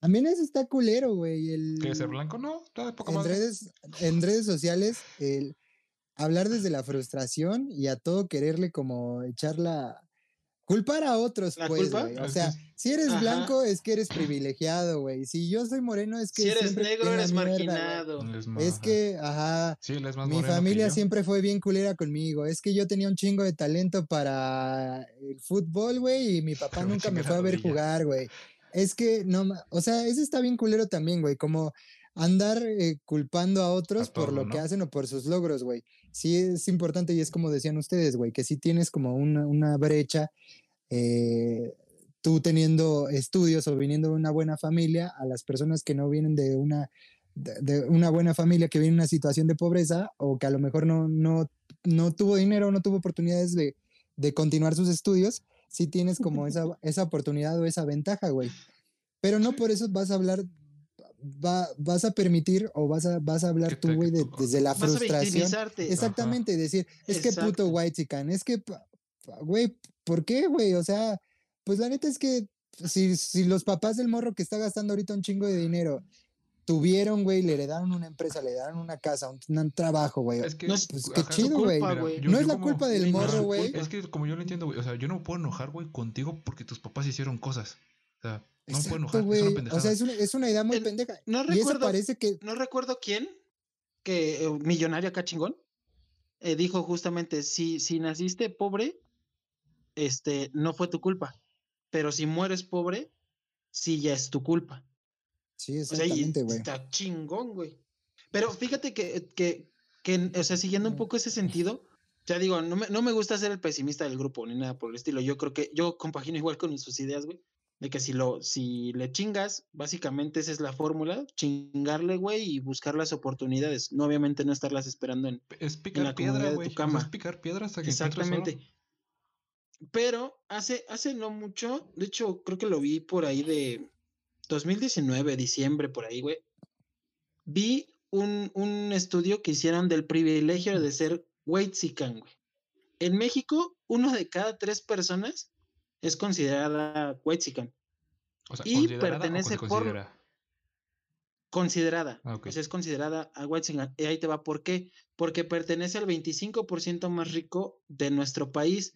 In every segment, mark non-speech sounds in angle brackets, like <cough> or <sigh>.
También eso está culero, güey. El... ¿Quieres ser blanco? No, está de poca en madre. redes, en redes sociales, el hablar desde la frustración y a todo quererle como echar la... Culpar a otros, ¿La pues, culpa? güey. O Es sea, que- si eres Ajá. blanco es que eres privilegiado, güey. Si yo soy moreno es que Si eres negro, eres marginado. Es que, ajá, Sí, más mi familia siempre fue bien culera conmigo. Es que yo tenía un chingo de talento para el fútbol, güey, y mi papá <laughs> nunca me fue a ver rodilla. jugar, güey. Es que no, o sea, eso está bien culero también, güey, como andar eh, culpando a otros por todo, lo que hacen o por sus logros, güey. Sí es importante y es como decían ustedes, güey, que si tienes como una, una brecha, eh, tú teniendo estudios o viniendo de una buena familia, a las personas que no vienen de una de, de una buena familia que viene en una situación de pobreza o que a lo mejor no, no, no tuvo dinero, no tuvo oportunidades de, de continuar sus estudios, sí tienes como esa, esa oportunidad o esa ventaja, güey. Pero no por eso vas a hablar, va, vas a permitir o vas a, vas a hablar tú, güey, de- desde la Vas a frustración. victimizarte. Exactamente, decir, es que puto Exacto. white chican, es que, güey, ¿por qué, güey? O sea, pues la neta es que si, si los papás del morro que está gastando ahorita un chingo de dinero tuvieron, güey, le heredaron una empresa, le heredaron una casa, un, un trabajo, güey. Es que, No es- Pues qué ajá, chido, güey. No es la como- culpa del morro, güey. Es que como yo lo entiendo, güey, o sea, yo no me puedo enojar, güey, contigo porque tus papás hicieron cosas. O sea, no me puedo enojar, es güey. una O sea, es una, es una idea muy En- pendeja. no y eso recuerdo- parece que No recuerdo quién, que eh, millonario acá chingón, eh, dijo justamente, si, si naciste pobre, este, no fue tu culpa. Pero si mueres pobre, sí ya es tu culpa. Sí, O sea, y exactamente, güey. está chingón, güey. Pero fíjate que, que, que, o sea, siguiendo un poco ese sentido, ya digo, no me, no me gusta ser el pesimista del grupo ni nada por el estilo. Yo creo que yo compagino igual con sus ideas, güey. De que si lo, si le chingas, básicamente esa es la fórmula, chingarle, güey, y buscar las oportunidades. No, obviamente no estarlas esperando en. Es la picar comodidad piedra, de tu güey. o sea, cama. es picar piedra hasta que. Exactamente. Pero hace, hace no mucho, de hecho, creo que lo vi por ahí de 2019, diciembre, por ahí, güey. Vi un, un estudio que hicieron del privilegio de ser Weitsican, güey. En México, uno de cada tres personas es considerada Weitsican, O sea, y ¿considerada o pertenece se por- considera? considerada. Ah, ok. O sea, es considerada a. Y ahí te va, ¿por qué? Porque pertenece al 25% más rico de nuestro país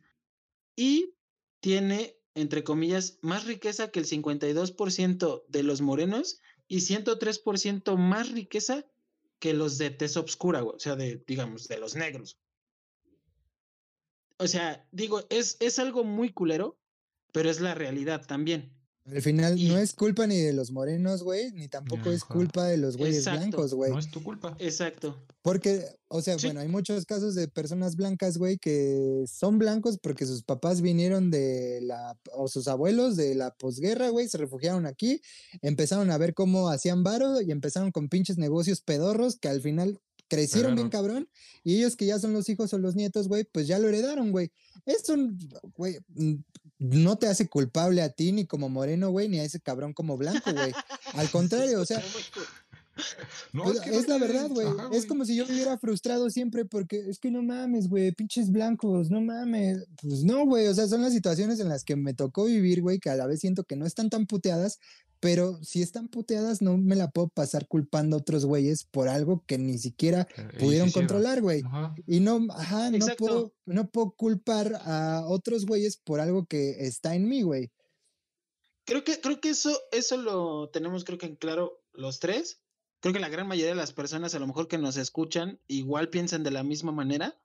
y tiene, entre comillas, más riqueza que el 52% de los morenos y 103% más riqueza que los de tez obscura. O sea, de, digamos, de los negros. O sea, digo, es, es algo muy culero, pero es la realidad también. Al final y- no es culpa ni de los morenos, güey, ni tampoco es culpa de los güeyes Exacto. blancos, güey. No es tu culpa. Exacto. Porque, o sea, Sí. bueno, hay muchos casos de personas blancas, güey, que son blancos porque sus papás vinieron de la, o sus abuelos de la posguerra, güey, se refugiaron aquí, empezaron a ver cómo hacían varo y empezaron con pinches negocios pedorros que al final crecieron bien cabrón y ellos que ya son los hijos o los nietos, güey, pues ya lo heredaron, güey. Eso, güey, no te hace culpable a ti ni como moreno, güey, ni a ese cabrón como blanco, güey. Al <laughs> contrario, o sea, No, pues, que es no la verdad, güey. Es como si yo viviera frustrado siempre porque es que no mames, güey, pinches blancos, no mames. Pues no, güey, o sea, son las situaciones en las que me tocó vivir, güey, que a la vez siento que no están tan puteadas, pero si están puteadas no me la puedo pasar culpando a otros güeyes por algo que ni siquiera Eh, pudieron controlar, güey. Y no, ajá, no puedo, no puedo culpar a otros güeyes por algo que está en mí, güey. Creo que, creo que eso, eso lo tenemos, creo que en claro los tres. Creo que la gran mayoría de las personas, a lo mejor que nos escuchan, igual piensan de la misma manera,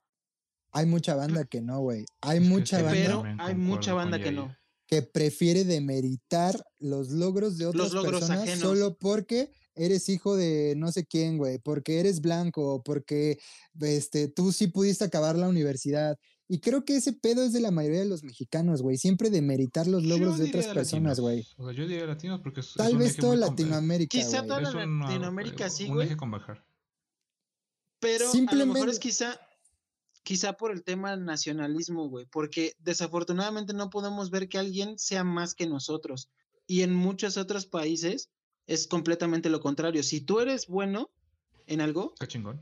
Hay mucha banda que no, güey. Hay mucha banda pero hay mucha banda que no. Que prefiere demeritar los logros de otras logros personas ajenos. solo porque eres hijo de no sé quién, güey, porque eres blanco, porque este, tú sí pudiste acabar la universidad. Y creo que ese pedo es de la mayoría de los mexicanos, güey, siempre demeritar los logros Yo de otras personas, güey. O sea, yo diría latinos porque es, es Tal un vez eje com- Latinoamérica, Quizá güey. toda un, Latinoamérica sí, Un güey. eje con bajar. Pero a lo Simplemente- mejor es quizá, quizá por el tema nacionalismo, güey, porque desafortunadamente no podemos ver que alguien sea más que nosotros. Y en muchos otros países es completamente lo contrario. Si tú eres bueno en algo, Qué chingón.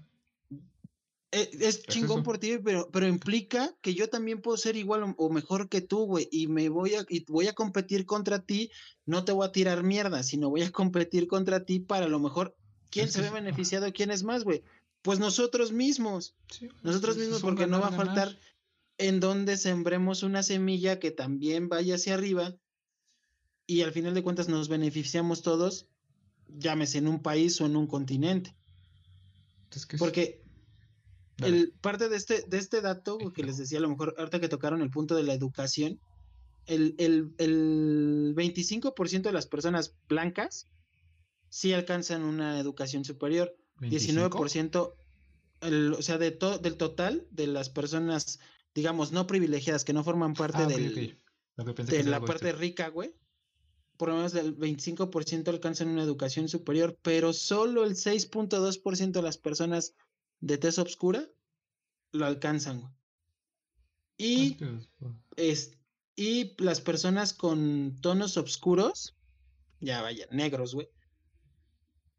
eh, es chingón por ti, pero, pero implica que yo también puedo ser igual o, mejor que tú, güey, y me voy a, y voy a competir contra ti, no te voy a tirar mierda, sino voy a competir contra ti para lo mejor, ¿quién se ve beneficiado? ¿Quién es más, güey? Pues nosotros mismos, nosotros mismos, porque no va a faltar en donde sembremos una semilla que también vaya hacia arriba y al final de cuentas nos beneficiamos todos, llámese en un país o en un continente. Porque el, parte de este, de este dato que les decía, a lo mejor ahorita que tocaron el punto de la educación, el, el, el 25% de las personas blancas sí alcanzan una educación superior. 19%, el, o sea, de to, del total de las personas, digamos, no privilegiadas, que no forman parte ah, del, de la parte rica, güey, por lo menos del 25% alcanzan una educación superior, pero solo el 6.2% de las personas de tez oscura lo alcanzan, güey. Y, es, y las personas con tonos oscuros, ya vaya, negros, güey,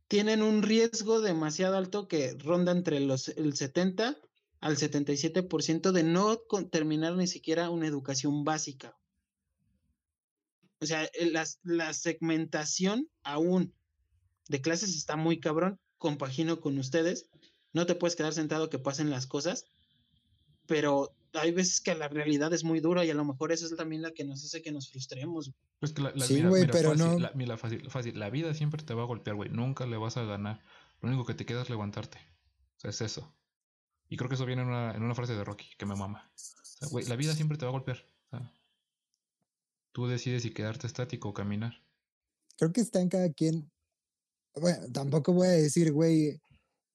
tienen un riesgo demasiado alto que ronda entre los, el 70 al 77% de no terminar ni siquiera una educación básica. O sea, la segmentación aún de clases está muy cabrón. Compagino con ustedes no te puedes quedar sentado que pasen las cosas, pero hay veces que la realidad es muy dura y a lo mejor eso es también la que nos hace que nos frustremos. Pues que la, sí, güey, pero no. La, mira, fácil, fácil. La vida siempre te va a golpear, güey. Nunca le vas a ganar. Lo único que te queda es levantarte. O sea, es eso. Y creo que eso viene en una, en una frase de Rocky que me mama. O sea, güey, la vida siempre te va a golpear. O sea, tú decides si quedarte estático o caminar. Creo que está en cada quien. Bueno, tampoco voy a decir, güey,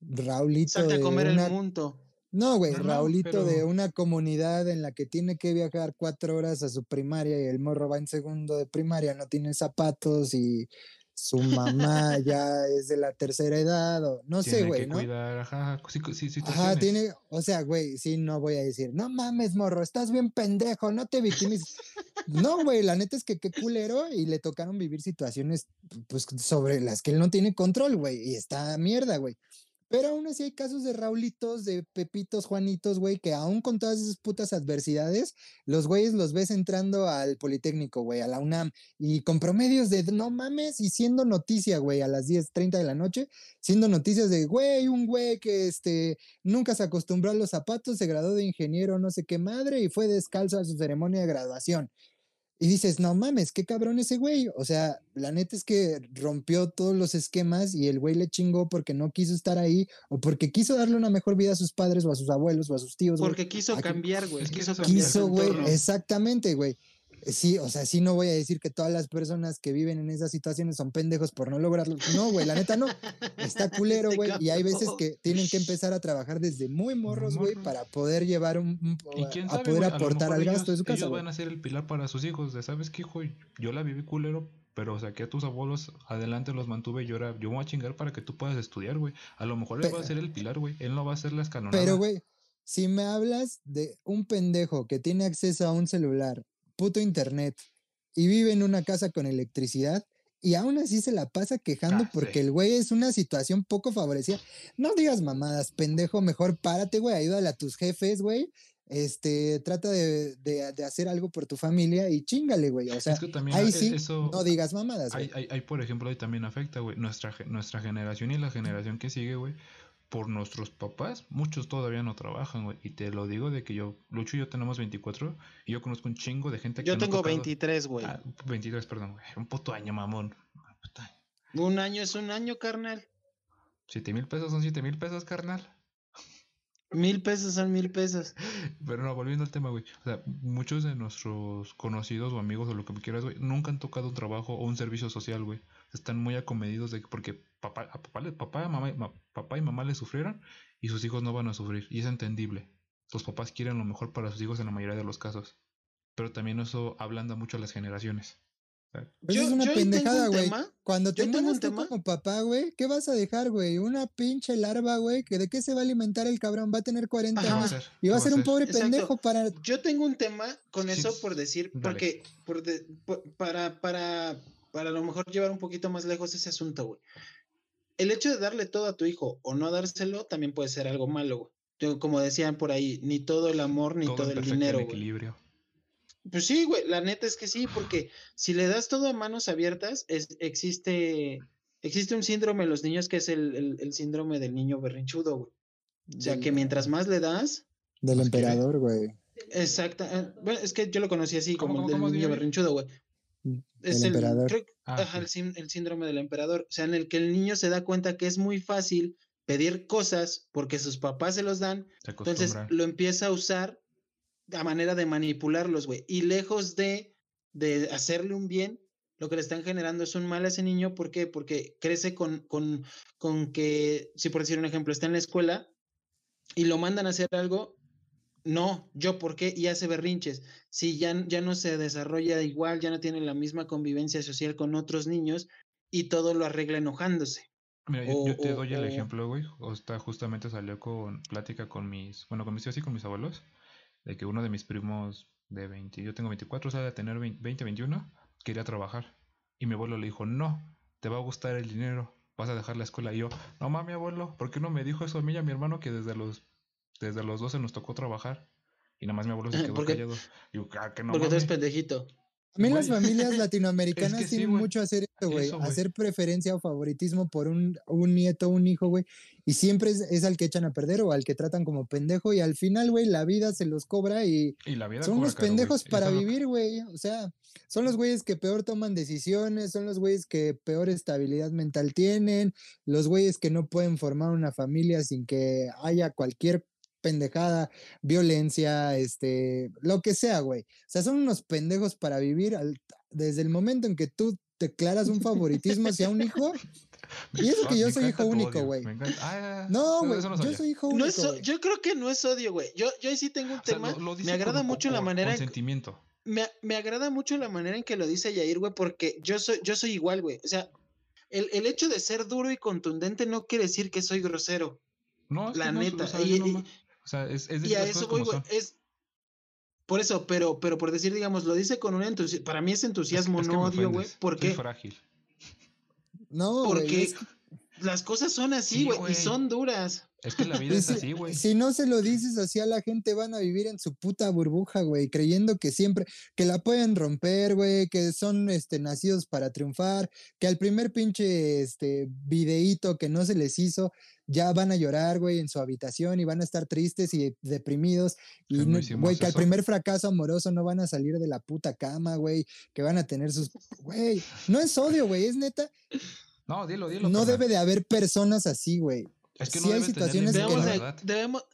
Raulito. de comer una... el mundo. No, güey, Raulito de una comunidad en la que tiene que viajar cuatro horas a su primaria y el morro va en segundo de primaria, no tiene zapatos y su mamá <laughs> ya es de la tercera edad o no sé, güey, ¿no? Cuidar, ajá, sí, sí, ajá, tiene, o sea, güey, sí, no voy a decir, no mames, morro, estás bien pendejo, no te victimices. <laughs> no, güey, la neta es que qué culero y le tocaron vivir situaciones, pues, sobre las que él no tiene control, güey, y está mierda, güey. Pero aún así hay casos de Raulitos, de Pepitos, Juanitos, güey, que aún con todas esas putas adversidades, los güeyes los ves entrando al Politécnico, güey, a la UNAM, y con promedios de no mames, y siendo noticia, güey, a las 10.30 de la noche, siendo noticias de, güey, un güey que este, nunca se acostumbró a los zapatos, se graduó de ingeniero, no sé qué madre, y fue descalzo a su ceremonia de graduación. Y dices, no mames, qué cabrón ese güey. O sea, la neta es que rompió todos los esquemas y el güey le chingó porque no quiso estar ahí o porque quiso darle una mejor vida a sus padres o a sus abuelos o a sus tíos. Porque quiso cambiar, güey. Quiso, quiso güey. Exactamente, güey. Sí, o sea, sí no voy a decir que todas las personas que viven en esas situaciones son pendejos por no lograrlo. No, güey, la neta no. Está <laughs> culero, güey. Y hay veces que tienen que empezar a trabajar desde muy morros, güey, para poder llevar un, a poder aportar al gasto de su casa. Ellos van a ser el pilar para sus hijos. De, ¿sabes qué, hijo? Yo la viví culero, pero saqué a tus abuelos adelante, los mantuve y yo yo me voy a chingar para que tú puedas estudiar, güey. A lo mejor él va a ser el pilar, güey. Él no va a ser la escalonada. Pero, güey, si me hablas de un pendejo que tiene acceso a un celular puto internet y vive en una casa con electricidad y aún así se la pasa quejando ah, porque el güey es una situación poco favorecida. No digas mamadas, pendejo, mejor párate, güey, ayúdale a tus jefes, güey. Este, trata de, de, hacer algo por tu familia y chingale, güey. O sea, ahí e, sí, no digas mamadas, güey. Hay, por ejemplo, ahí también afecta, güey, nuestra, nuestra generación y la generación que sigue, güey por nuestros papás, muchos todavía no trabajan, güey. Y te lo digo de que yo, Lucho y yo tenemos 24 y yo conozco un chingo de gente que Yo tengo 23, güey. 23, ah, perdón, güey. Un puto año, mamón. Un año es un año, carnal. Siete mil pesos son siete mil pesos, carnal. Mil pesos son mil pesos. <laughs> Pero no, volviendo al tema, güey. O sea, muchos de nuestros conocidos o amigos o lo que quieras, güey, nunca han tocado un trabajo o un servicio social, güey. Están muy acomedidos de que porque papá, a papá, papá, mamá, papá y mamá le sufrieron y sus hijos no van a sufrir. Y es entendible. Los papás quieren lo mejor para sus hijos en la mayoría de los casos. Pero también eso ablanda mucho a las generaciones. Pues es una pendejada, güey. Cuando te un tema como papá, güey, ¿qué vas a dejar, güey? Una pinche larva, güey, que de qué se va a alimentar el cabrón, va a tener 40 años y va a ser un pobre pendejo para Yo tengo un tema con eso por decir, porque por para para para a lo mejor llevar un poquito más lejos ese asunto, güey. El hecho de darle todo a tu hijo o no dárselo también puede ser algo malo, güey. como decían por ahí, ni todo el amor ni todo, el dinero. equilibrio. Pues sí, güey, la neta es que sí, porque si le das todo a manos abiertas, es, existe, existe un síndrome en los niños que es el, el, síndrome del niño berrinchudo, güey. O sea, que mientras más le das... Del emperador, güey. Exacto. Eh, bueno, es que yo lo conocí así, como el del niño berrinchudo, güey. Mm, es el, emperador. Ah, el, síndrome del emperador. O sea, en el que el niño se da cuenta que es muy fácil pedir cosas porque sus papás se los dan. entonces lo empieza a usar a manera de manipularlos, güey. Y lejos de, de hacerle un bien, lo que le están generando es un mal a ese niño. ¿Por qué? Porque crece con, con, con que, si por decir un ejemplo, está en la escuela y lo mandan a hacer algo, no, yo por qué, y hace berrinches. Si ya, ya no se desarrolla igual, ya no tiene la misma convivencia social con otros niños y todo lo arregla enojándose. Mira, yo, te doy el ejemplo, güey. O está, justamente salió con plática con mis, bueno, con mis tíos y con mis abuelos, de que uno de mis primos de 20, yo tengo 24, o sea, de tener 20, 21, quería trabajar. Y mi abuelo le dijo, no, te va a gustar el dinero, vas a dejar la escuela. Y yo, no mami, abuelo, ¿por qué no me dijo eso a mí y a mi hermano que desde los desde los 12 nos tocó trabajar. Y nada más mi abuelo se <laughs> quedó callado. Ah, porque tú eres pendejito. A mí las familias <laughs> latinoamericanas tienen mucho a hacer esto, güey. Hacer preferencia o favoritismo por un, un nieto, un hijo, güey. Y siempre es, al que echan a perder o al que tratan como pendejo. Y al final, güey, la vida se los cobra y, son los pendejos para vivir, güey. O sea, son los güeyes que peor toman decisiones, son los güeyes que peor estabilidad mental tienen, los güeyes que no pueden formar una familia sin que haya cualquier pendejada, violencia, este, lo que sea, güey. O sea, son unos pendejos para vivir desde el momento en que tú declaras un favoritismo hacia un hijo. Y eso que yo soy hijo único, güey. Ah, no, güey, yo soy hijo único. yo creo que no es odio, güey. Yo, yo sí tengo un tema. me agrada mucho la manera. Sentimiento. Me, me, agrada mucho la manera en que lo dice Yair, güey, porque yo soy, yo soy igual, güey. O sea, el, el, hecho de ser duro y contundente no quiere decir que soy grosero. No, la neta. y, sea, es, es y a eso voy, es por eso, pero, pero por decir, digamos, lo dice con un entusiasmo. Para mí es entusiasmo, no odio, güey. ¿Por qué? frágil. No, porque las cosas son así, güey, y son duras. Es que la vida es así, güey. Si no se lo dices así a la gente, van a vivir en su puta burbuja, güey, creyendo que siempre, que la pueden romper, güey, que son este, nacidos para triunfar, que al primer pinche este, videíto que no se les hizo, ya van a llorar, güey, en su habitación y van a estar tristes y deprimidos. Y, güey, que al primer fracaso amoroso no van a salir de la puta cama, güey, que van a tener sus. Güey, no es odio, güey, es neta. No, dilo, dilo. No debe de haber personas así, güey. Es que no hay situaciones debemos, de, debemos,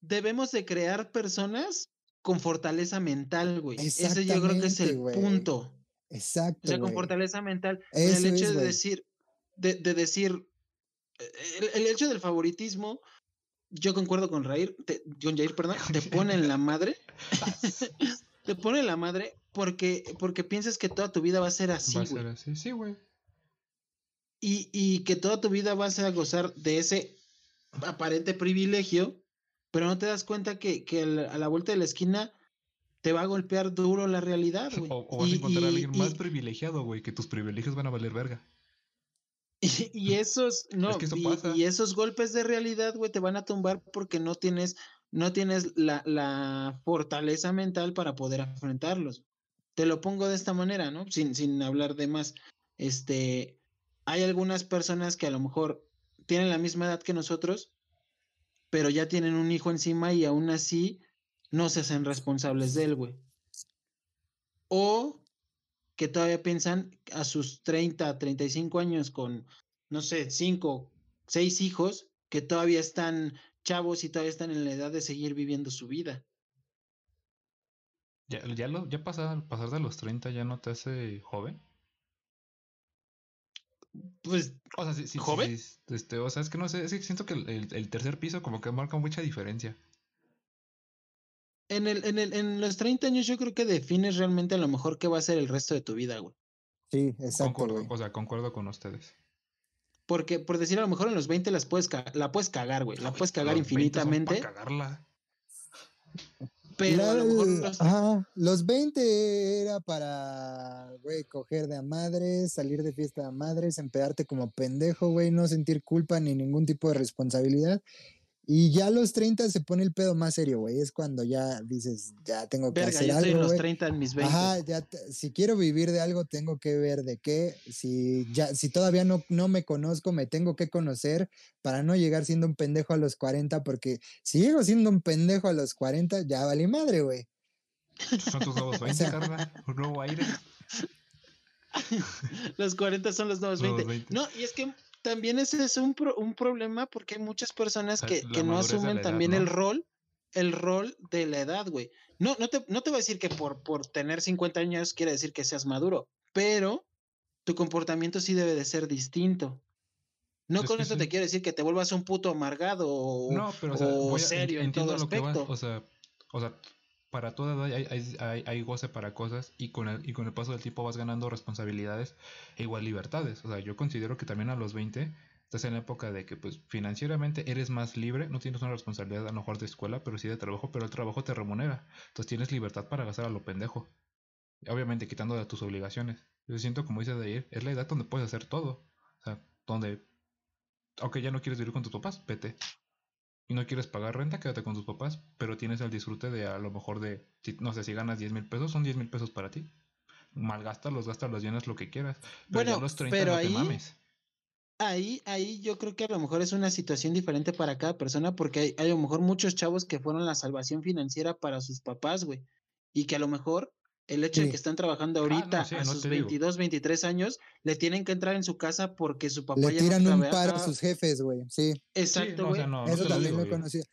debemos de crear personas con fortaleza mental, güey. Ese yo creo que es el punto. Exacto. O sea, con fortaleza mental. el hecho de decir, de, de decir, el, hecho del favoritismo, yo concuerdo con Jair, John Jair, perdón, te pone en la madre. <laughs> <laughs> te pone en la madre porque, porque piensas que toda tu vida va a ser así. Va a ser así, sí, güey. Y, y que toda tu vida vas a gozar de ese aparente privilegio, pero no te das cuenta que, que a la vuelta de la esquina te va a golpear duro la realidad, <laughs> güey. O, vas a encontrar a alguien más privilegiado, güey, que tus privilegios van a valer verga. <laughs> Y, esos, no, y, esos golpes de realidad, güey, te van a tumbar porque no tienes, no tienes la, la, fortaleza mental para poder enfrentarlos. Te lo pongo de esta manera, ¿no? Sin, sin hablar de más. Este, hay algunas personas que a lo mejor tienen la misma edad que nosotros, pero ya tienen un hijo encima y aún así no se hacen responsables de él, güey. O que todavía piensan a sus 30, 35 años con, no sé, 5, 6 hijos, que todavía están chavos y todavía están en la edad de seguir viviendo su vida. ¿Ya, ya, lo, pasar de los 30 ya no te hace joven? Pues, o sea, sí, ¿joven? este, o sea, es que no sé, es que siento que el, el tercer piso como que marca mucha diferencia en, el, en, el, en los 30 años yo creo que defines realmente a lo mejor qué va a ser el resto de tu vida, güey. Sí, exacto. Concuerdo, o sea, concuerdo con ustedes. Porque, por decir, a lo mejor en los 20 las puedes la puedes cagar, güey. La puedes cagar infinitamente. cagarla. Pero a lo mejor los... Ajá, los 20 era para, güey, coger de a madres, salir de fiesta a madres, empedarte como pendejo, güey, no sentir culpa ni ningún tipo de responsabilidad. Y ya a los 30 se pone el pedo más serio, güey. Es cuando ya dices, ya tengo que Verga, hacer yo estoy en algo, los güey. 30 en mis 20. Ajá, ya te- si quiero vivir de algo, tengo que ver de qué. Si ya, si todavía no, no me conozco, me tengo que conocer para no llegar siendo un pendejo a los 40, porque si llego siendo un pendejo a los 40, ya vale madre, güey. Son tus nuevos <laughs> 20, sea- carnal. Un nuevo aire. <laughs> Los 40 son los nuevos Nuevos 20. 20. No, y es que también ese es un, pro- un problema porque hay muchas personas sea, que, que no asumen edad, también el rol, el rol de la edad, güey. No, no te, no te voy a decir que por, por tener 50 años quiere decir que seas maduro, pero tu comportamiento sí debe de ser distinto. No Es con esto sí. te quiero decir que te vuelvas un puto amargado o, No, pero o sea, o voy a- en- serio en todo aspecto. O sea, o sea, para toda edad hay, hay, hay- hay goce para cosas y con, el, y con el paso del tiempo vas ganando responsabilidades e igual libertades. O sea, yo considero que también a los 20 estás en la época de que pues financieramente eres más libre, no tienes una responsabilidad a lo mejor de escuela, pero sí de trabajo, pero el trabajo te remunera. Entonces tienes libertad para gastar a lo pendejo. Obviamente quitando de tus obligaciones. Yo siento, como dice de ayer, es la edad donde puedes hacer todo. O sea, donde, aunque ya no quieres vivir con tus papás, vete y no quieres pagar renta, quédate con tus papás, pero tienes el disfrute de a lo mejor de, si- no sé, si ganas 10 mil pesos, son 10 mil pesos para ti. Malgástalos, gástalos, llenas lo que quieras. Pero Bueno, los 30 pero no te ahí- mames. Ahí, ahí yo creo que a lo mejor es una situación diferente para cada persona, porque hay, hay a lo mejor muchos chavos que fueron la salvación financiera para sus papás, güey. Y que a lo mejor el hecho de que están trabajando Ah, no, ahorita sí, a no sus te digo. 22, 23 años, le tienen que entrar en su casa porque su papá Le ya tiran no un paro a sus jefes, güey. Sí. Exacto, Sí, no, o güey. sea, no, no Eso también digo lo he conocido.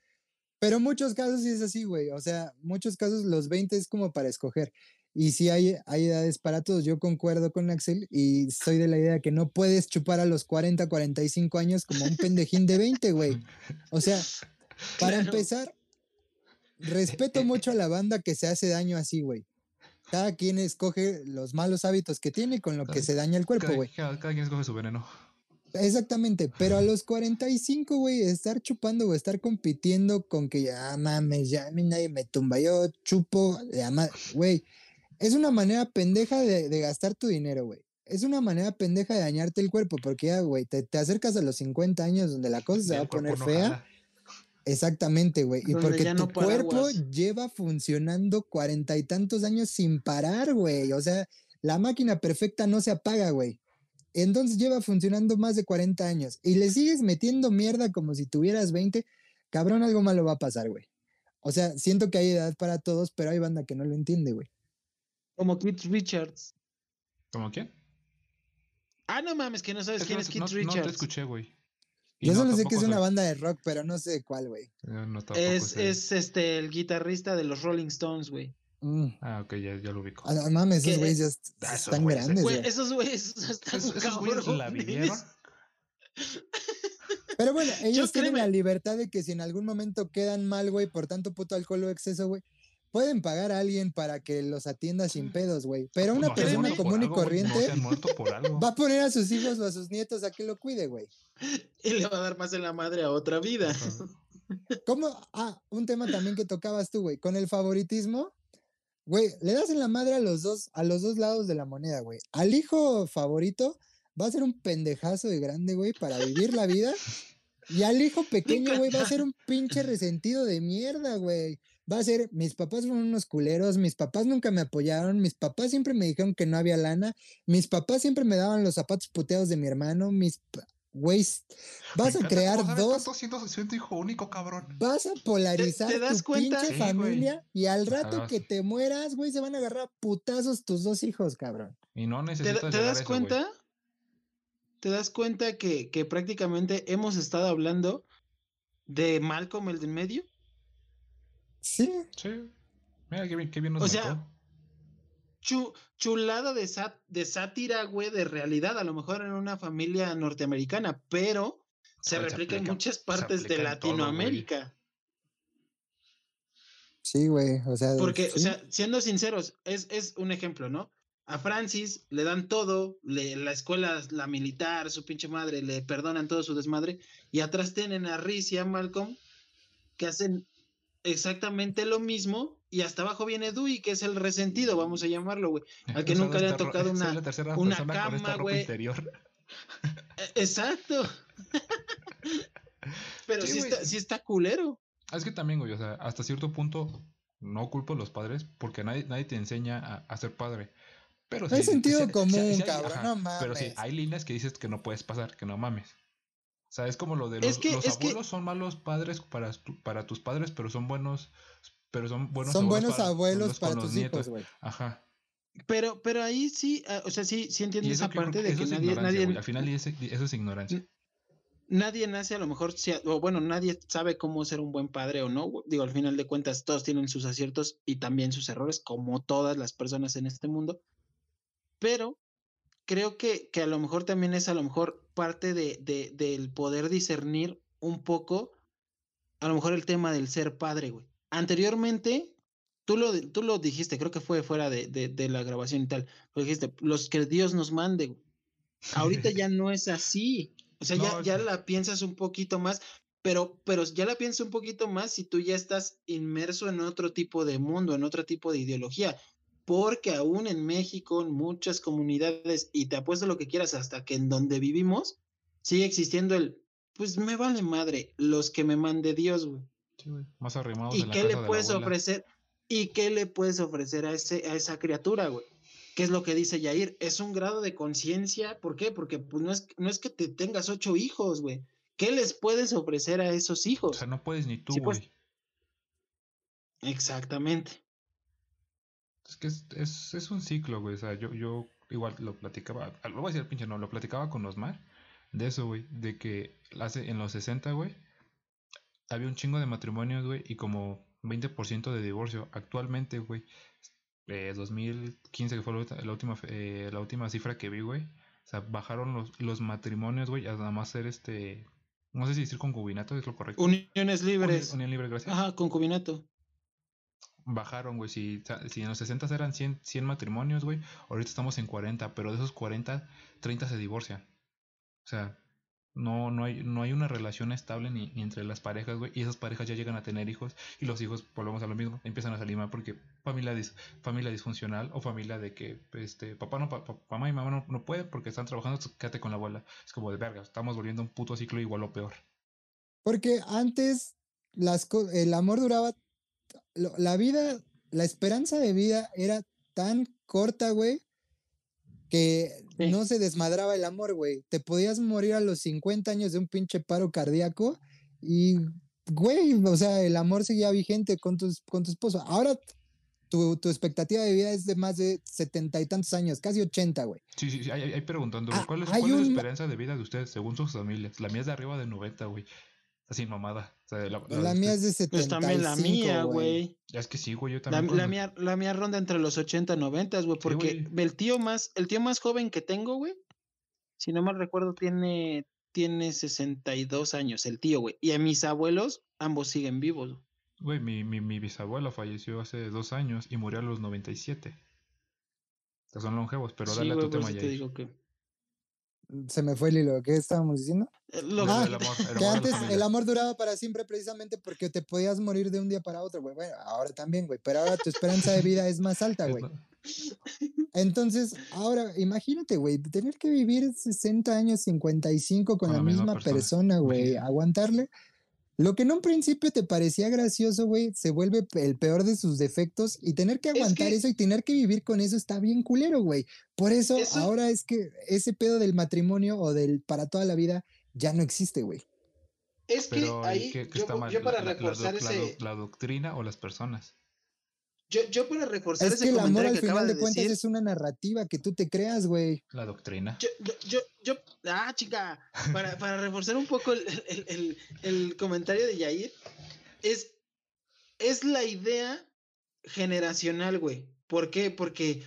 Pero muchos casos sí es así, güey. O sea, muchos casos los 20 es como para escoger. Y sí hay, hay edades para todos. Yo concuerdo con Axel y soy de la idea que no puedes chupar a los 40, 45 años como un pendejín de 20, güey. O sea, <laughs> para Claro. empezar, respeto mucho a la banda que se hace daño así, güey. Cada quien escoge los malos hábitos que tiene con lo que se daña el cuerpo, güey. cada- cada quien escoge su veneno. Exactamente, pero a los 45, güey, estar chupando o estar compitiendo con que ya mames, ya a mí nadie me tumba, yo chupo, güey, es una manera pendeja de, de gastar tu dinero, güey. Es una manera pendeja de dañarte el cuerpo, porque ya, güey, te, te acercas a los 50 años donde la cosa se va a poner no fea. jala. Exactamente, güey. Y porque ya tu no cuerpo lleva funcionando cuarenta y tantos años sin parar, güey. O sea, la máquina perfecta no se apaga, güey. Entonces lleva funcionando más de 40 años y le sigues metiendo mierda como si tuvieras 20, cabrón, algo malo va a pasar, güey. O sea, siento que hay edad para todos, pero hay banda que no lo entiende, güey. Como Keith Richards. ¿Cómo quién? Ah, no mames, que no sabes Es quién no, es Keith no- no Richards. te escuché, güey. Yo no, solo sé que es una banda de rock, pero no sé cuál, güey. eh, no, tampoco es, sé. es este el guitarrista de los Rolling Stones, güey. Mm. Ah, ok, ya, ya lo ubico. Ah, no mames, esos güeyes ya est- Ah, esos están güeyes, grandes, Güey, esos güeyes <laughs> están Esos, esos güeyes la vivieron. <laughs> Pero bueno, ellos tienen la libertad de que si en algún momento quedan mal, güey, por tanto puto alcohol o exceso, güey, pueden pagar a alguien para que los atienda sin pedos, güey. Pero una No persona común y algo, corriente No se han muerto por algo. va a poner a sus hijos o a sus nietos a que lo cuide, güey. Y le va a dar más en la madre a otra vida. ¿Cómo? Ah, un tema también que tocabas tú, güey. Con el favoritismo, güey, le das en la madre a los dos, a los dos lados de la moneda, güey. Al hijo favorito va a ser un pendejazo de grande, güey, para vivir la vida. Y al hijo pequeño, güey, va a ser un pinche resentido de mierda, güey. Va a ser, mis papás fueron unos culeros, mis papás nunca me apoyaron, mis papás siempre me dijeron que no había lana, mis papás siempre me daban los zapatos puteados de mi hermano, mis... Güey, Me vas a crear dos siendo, siendo hijo único, cabrón. Vas a polarizar das tu cuenta? pinche Sí, familia y al rato que te mueras, güey, se van a agarrar a putazos tus dos hijos, cabrón. Y no ¿Te, necesitas te das eso, cuenta? ¿Te das cuenta que, que prácticamente hemos estado hablando de Malcolm el de en medio? Sí, Sí. Mira qué bien, qué bien nos O sea. Chu- chulada de, sat- de sátira, güey, de realidad, a lo mejor en una familia norteamericana, pero se replica en muchas partes de todo, güey. Latinoamérica. sí, güey. O sea, Porque, o sea, siendo sinceros, es, es un ejemplo, ¿no? A Francis le dan todo, le, la escuela, la militar, su pinche madre, le perdonan todo su desmadre, y atrás tienen a Riz y a Malcolm, que hacen exactamente lo mismo, y hasta abajo viene Dewey, que es el resentido, vamos a llamarlo, güey. <laughs> al que nunca le ha tocado una- la tercera una cama, güey. <laughs> E- Exacto. <laughs> Pero sí, está, sí está culero. Es que también, güey, o sea, hasta cierto punto no culpo a los padres porque nadie, nadie te enseña a, ser padre. Pero sí, sentido común, cabrón, no mames. Pero sí, hay líneas que dices que no puedes pasar, que no mames. O sea, es como lo de los, los abuelos son malos padres para, para tus padres, pero son buenos, pero son buenos son buenos abuelos para, tus hijos, güey. Ajá. Pero, pero ahí sí, ah, o sea, sí, sí entiendo esa parte de que, nadie, nadie... Al final eso es ignorancia nadie nace a lo mejor, o bueno, nadie sabe cómo ser un buen padre o no. Digo, al final de cuentas, todos tienen sus aciertos y también sus errores, como todas las personas en este mundo. Pero creo que, que a lo mejor también es a lo mejor parte de, de, del poder discernir un poco, a lo mejor el tema del ser padre, güey. Anteriormente, tú lo, tú lo dijiste, creo que fue fuera de, de, la grabación y tal, lo dijiste, los que Dios nos mande, Ahorita ya <laughs> no es así. O sea, ya, ya la piensas un poquito más, pero, pero ya la piensas un poquito más si tú ya estás inmerso en otro tipo de mundo, en otro tipo de ideología. Porque aún en México, en muchas comunidades, y te apuesto lo que quieras, hasta que en donde vivimos, sigue existiendo el, pues me vale madre, los que me mande Dios, güey. Sí, güey. Más arrimados. ¿Y qué le puedes ofrecer? ¿Y qué le puedes ofrecer a, ese, a esa criatura, güey? ¿Qué es lo que dice Yair? Es un grado de conciencia. ¿Por qué? Porque pues, no, es, no es que te tengas ocho hijos, güey. ¿Qué les puedes ofrecer a esos hijos? O sea, no puedes ni tú, pues güey. Exactamente. Es que es, es, un ciclo, güey. O sea, yo, yo igual lo platicaba, lo voy a decir pinche no, lo platicaba con Osmar de eso, güey. De que hace, en los 60, güey, había un chingo de matrimonios, güey, y como 20% de divorcio. Actualmente, güey, 2015, que fue la última, eh, la última cifra que vi, güey. O sea, bajaron los, los matrimonios, güey, a nada más ser este. No sé si decir concubinato es lo correcto. Uniones libres. Unión, libre, gracias. Ajá, concubinato. Bajaron, güey. Si, si en los 60 eran 100, 100 matrimonios, güey, ahorita estamos en 40, pero de esos 40, 30 se divorcian. O sea, no, no, hay, no hay una relación estable ni, entre las parejas, güey. Y esas parejas ya llegan a tener hijos. Y los hijos, volvemos a lo mismo, empiezan a salir mal porque familia, familia disfuncional o familia de que este papá no, mamá y mamá no, no pueden porque están trabajando, quédate con la abuela. Es como de verga, estamos volviendo un puto ciclo igual o peor. Porque antes las, el amor duraba. La vida, la esperanza de vida era tan corta, güey, que no se desmadraba el amor, güey. Te podías morir a los 50 años de un pinche paro cardíaco y, güey, o sea, el amor seguía vigente con tu, con tu esposo. Ahora tu, tu, expectativa de vida es de más de setenta y tantos años, casi 80, güey. Sí, sí, sí, ahí, preguntando, ah, ¿cuál, es, ¿cuál es la esperanza de vida de ustedes según sus familias? La mía es de arriba de 90, güey. Así mamada. la, mía es de 75, pues también la mía, güey. Es que sí, güey, yo también. La, mía, la mía ronda entre los 80 y 90, güey, porque el tío más el tío más joven que tengo, güey, si no mal recuerdo tiene tiene 62 años, el tío, güey. Y a mis abuelos ambos siguen vivos. Güey, mi, mi, mi bisabuela falleció hace dos años y murió a los 97. O son longevos, pero dale a tu tema ya. Te digo que se me fue el hilo. ¿Qué estábamos diciendo? Eh, ah, que antes el amor duraba para siempre precisamente porque te podías morir de un día para otro, güey. Bueno, ahora también, güey. Pero ahora tu esperanza de vida es más alta, <laughs> güey. Entonces, ahora imagínate, güey, tener que vivir 60 años, 55 con, con la, misma, persona, güey, aguantarle. Lo que en un principio te parecía gracioso, güey, se vuelve el peor de sus defectos y tener que aguantar eso y tener que vivir con eso está bien culero, güey. Por eso, ahora es que ese pedo del matrimonio o del para toda la vida ya no existe, güey. Es que ahí yo, para reforzar ese... la doctrina o las personas. Yo, yo para reforzar es ese que el amor al final de, cuentas es una narrativa que tú te creas, güey. La doctrina. Yo, yo, yo, ah, chica, para, para reforzar un poco el, el, el, comentario de Yair, es, es la idea generacional, güey. ¿Por qué? Porque,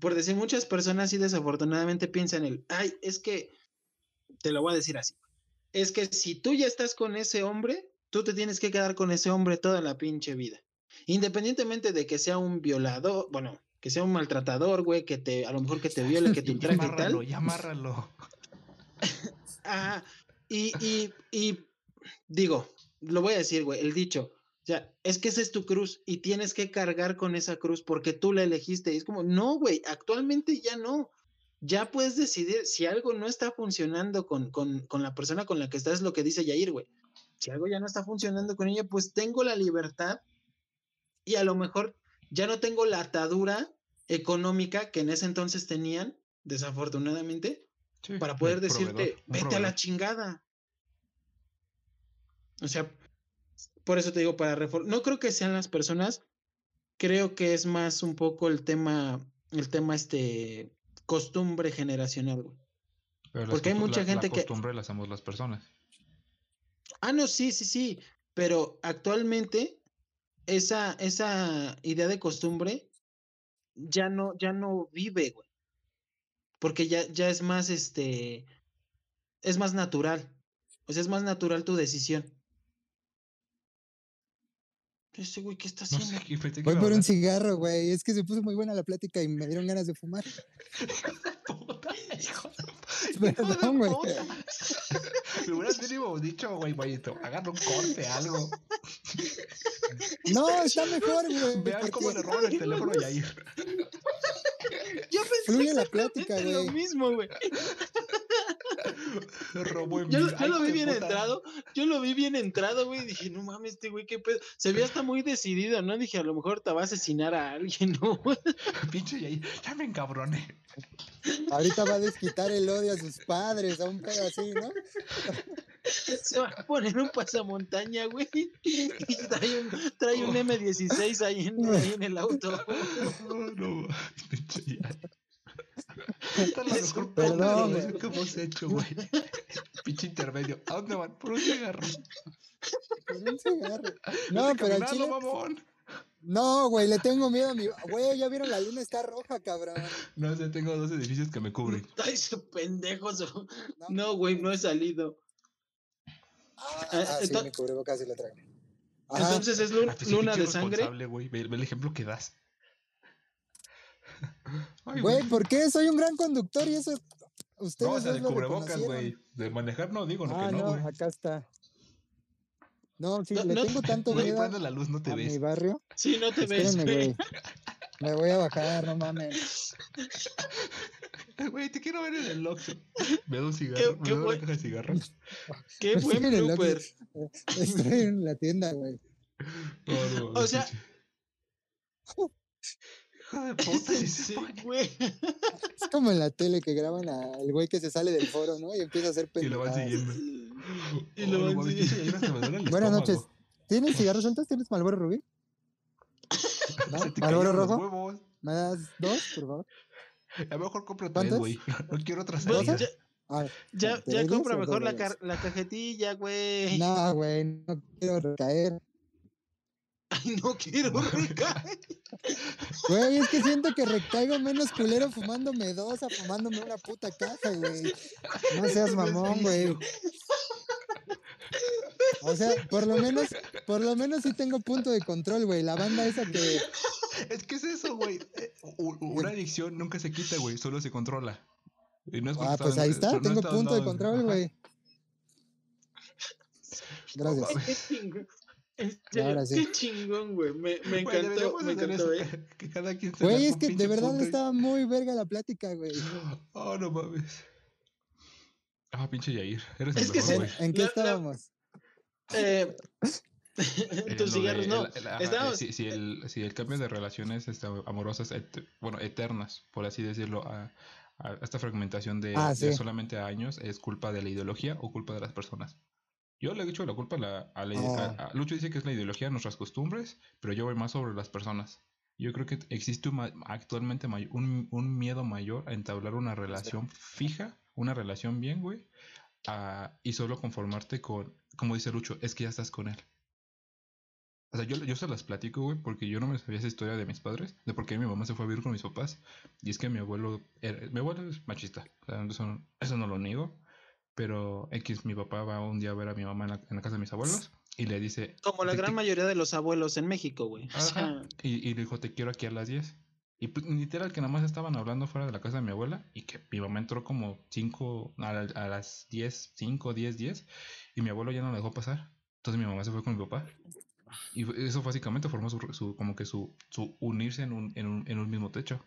por decir, muchas personas sí desafortunadamente piensan el, ay, es que, te lo voy a decir así, es que si tú ya estás con ese hombre, tú te tienes que quedar con ese hombre toda la pinche vida. Independientemente de que sea un violador, bueno, que sea un maltratador, güey, que te, a lo mejor que te <laughs> viole, que te ultraje y tal. Ya amárralo. Ajá. Y, y, y digo, lo voy a decir, güey, el dicho, o sea, es que esa es tu cruz y tienes que cargar con esa cruz porque tú la elegiste. Y es como, no, güey, actualmente ya no. Ya puedes decidir si algo no está funcionando con, con, con, la persona con la que estás, lo que dice Yair, güey. si algo ya no está funcionando con ella, pues tengo la libertad y a lo mejor ya no tengo la atadura económica que en ese entonces tenían, desafortunadamente, Sí, para poder decirte, vete a la chingada. O sea, por eso te digo, para reformar, no creo que sean las personas, creo que es más un poco el tema, el tema este, costumbre generacional, güey. Pero porque hay mucha la- gente la que- costumbre la hacemos las personas. Ah, no, sí, sí, sí, pero actualmente esa, esa idea de costumbre ya no, ya no vive, güey. Porque ya, ya es más, este, es más natural. O sea, es más natural tu decisión. Ese güey, ¿qué está No haciendo? sé, ¿qué pensé que Voy por un cigarro, güey. Es que se puso muy buena la plática y me dieron ganas de fumar. <laughs> <laughs> Puta, hijo de- Perdón, güey. hijo de puta. <laughs> Me hubieras dicho, güey, güey, agarra un corte, algo. No, <laughs> está mejor, güey. Vean cómo le roban el <laughs> teléfono a Yair. Yo pensé Fluye la plática, lo mismo, güey. Robó en Yo, yo lo vi bien puta. entrado, yo lo vi bien entrado, güey, y dije, no mames, este güey, qué pedo. Se veía hasta muy decidido, ¿no? Dije, a lo mejor te va a asesinar a alguien, <laughs> ¿no? Pinche Yair, ya me encabroné. Ahorita va a desquitar el odio a sus padres, a un pedo así, ¿no? Se va a poner un pasamontaña, güey. Y trae un, trae un M16 ahí en, ahí en el auto. <laughs> No, pinche Yair. Esta es la Es mejor un Perdón, conversación güey. que hemos hecho, güey. <laughs> Pinche intermedio. ¿A dónde van? Por un cigarro. Por un cigarro. <laughs> Vete No, pero al chile. mamón. No, güey, le tengo miedo a mi. Güey, ya vieron la luna está roja, cabrón. No sé, tengo dos edificios que me cubren. <laughs> Ay, su pendejo. su- No, güey, no he salido. Ah, Eh, ah, sí, ento- mi cubrebocas sí lo traigo. Ajá. Entonces es Ah, luna de sangre. ve el ejemplo que das. <laughs> Ay, Güey, ¿por qué? Soy un gran conductor y eso. Ustedes No, o sea, de lo cubrebocas, reconocieron. güey. De manejar no digo, no Ah, que no, no, güey. acá está. No, sí, No, le no- tengo tanto miedo prende la luz, no te a mi barrio. Sí, no te ves, Espérenme, güey. güey. Me voy a bajar, no mames. <laughs> Güey, te quiero ver en el Oxxo. Me da un cigarro, me qué da una buen- caja de cigarros. <laughs> Qué Estoy buen blooper. Estoy en la tienda, güey. No, no, O sea- Hijo de <laughs> puta, Sí, fue. güey. <laughs> Es como en la tele que graban al güey que se sale del foro, ¿no? Y empieza a hacer Y lo van pendejadas. siguiendo. <laughs> Y Oh, lo van siguiendo. Buenas noches. ¿Tienes cigarros sueltos? ¿Tienes Malboro Rubí? ¿Malboro rojo? ¿Me das dos, por favor? A lo mejor compro tres, güey. No quiero otras salidas. ya, Ah, ya, ¿te ya compra mejor la, la cajetilla, güey. No, güey, no quiero recaer. Ay, no quiero recaer. Güey, es que siento que recaigo menos culero fumándome dos a fumándome una puta caja, güey. No seas mamón, güey. O sea, por lo menos, por lo menos sí tengo punto de control, güey. La banda esa que. Es que es eso, güey. Eh, Una adicción nunca se quita, güey. Solo se controla. Y no es Ah, pues ahí está, no tengo punto de control, güey. <laughs> Gracias. Ahora sí. qué chingón, güey. Me, me Güey, encantó, me encantó, eso, eh. que- <laughs> Que cada quien se Güey, es que de verdad punto estaba muy verga la plática, güey. <gasps> Oh, no mames. Ah, pinche Yair. Eres Es el que mejor, ¿En, güey. en qué La- la- estábamos? Eh, <laughs> <laughs> En tus lo cigarros, de no. el- el- ajá, Estábamos- si, si el, si el cambio de relaciones este, amorosas, et- bueno, eternas, por así decirlo, a, a esta fragmentación de, Ah, de solamente años, es culpa de la ideología o culpa de las personas. Yo le he hecho la culpa a la, a la- Ah. a- a- Lucho dice que es la ideología, nuestras costumbres, pero yo voy más sobre las personas. Yo creo que existe un actualmente un, un miedo mayor a entablar una relación fija, una relación bien, güey, a- y solo conformarte con, como dice Lucho, es que ya estás con él. O sea, yo, yo se las platico, güey, porque yo no me sabía esa historia de mis padres, de por qué mi mamá se fue a vivir con mis papás. Y es que mi abuelo, era- mi abuelo es machista, o sea, eso, eso no lo niego. Pero X, mi papá va un día a ver a mi mamá en la, en la casa de mis abuelos y le dice, como la gran te- mayoría de los abuelos en México, güey. O Ajá. sea, y, y le dijo, te quiero aquí a las 10. Y pues, literal que nada más estaban hablando fuera de la casa de mi abuela y que mi mamá entró como 5, a, la- a las 10, 5, 10, 10 y mi abuelo ya no la dejó pasar. Entonces mi mamá se fue con mi papá. Y eso básicamente formó su, su- como que su, su unirse en un, en, un, en un mismo techo.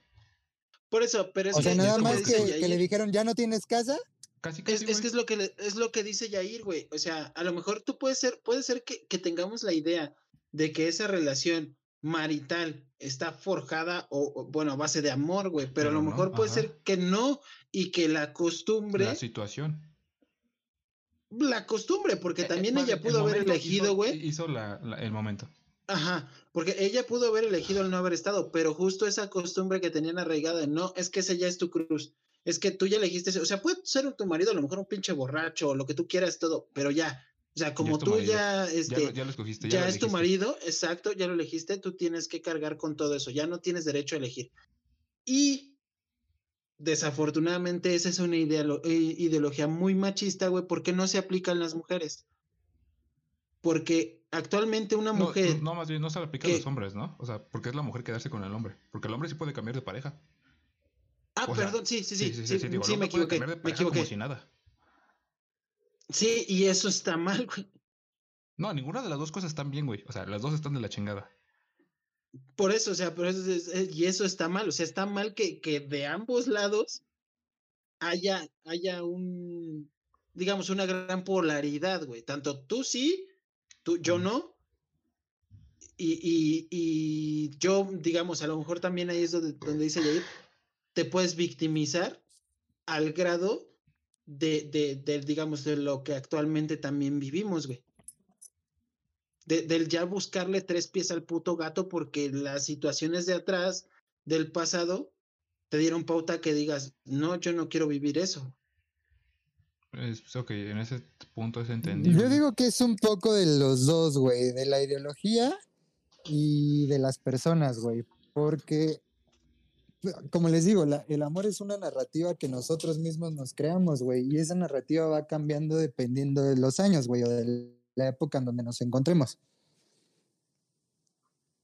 por eso, pero es O sea, que nada eso más que, le dijeron, ¿ya no tienes casa? Casi, Es, casi, es que es lo que le- es lo que dice Yair, güey. O sea, a lo mejor tú puedes ser, puede ser que, que tengamos la idea de que esa relación marital está forjada o, o, bueno, a base de amor, güey. Pero, a lo no, mejor puede ajá. ser que no y que la costumbre, La la, situación. costumbre, porque Eh, eh, también ella el pudo haber elegido, güey. Hizo la, la- el momento. Ajá, porque ella pudo haber elegido el no haber estado, pero justo esa costumbre que tenían arraigada, no, es que ese ya es tu cruz, es que tú ya elegiste, ese", o sea, puede ser tu marido, a lo mejor un pinche borracho, lo que tú quieras, todo, pero ya, o sea, como tú marido. ya, Ya, este, lo, ya lo escogiste. ya Ya, lo es tu marido, exacto, ya lo elegiste, tú tienes que cargar con todo eso, ya no tienes derecho a elegir. Y desafortunadamente esa es una ideolo- i- ideología muy machista, güey, porque no se aplica en las mujeres. Porque actualmente una No, mujer... no, más bien no se le aplica a los hombres, ¿no? O sea, porque es la mujer quedarse con el hombre. Porque el hombre sí puede cambiar de pareja. Ah, o sea, perdón, sí, sí, sí, sí, sí, digo, el me equivoqué, me equivoqué. Como si nada. Sí, y eso está mal, güey. No, ninguna de las dos cosas están bien, güey. O sea, las dos están de la chingada. Por eso, o sea, pero eso es- es- y eso está mal, o sea, está mal que, que de ambos lados haya, haya un, digamos, una gran polaridad, güey. Tanto tú sí, tú, yo no. Y, y, y yo, digamos, a lo mejor también ahí es donde, donde dice Yair, te puedes victimizar al grado de, de, de, digamos, de lo que actualmente también vivimos, güey. De, del ya buscarle tres pies al puto gato porque las situaciones de atrás del pasado te dieron pauta que digas, no, yo no quiero vivir eso. Es, ok, en ese punto es entendible. Yo digo que es un poco de los dos, güey, de la ideología y de las personas, güey, porque, como les digo, la- el amor es una narrativa que nosotros mismos nos creamos, güey, y esa narrativa va cambiando dependiendo de los años, güey, o de la época en donde nos encontremos.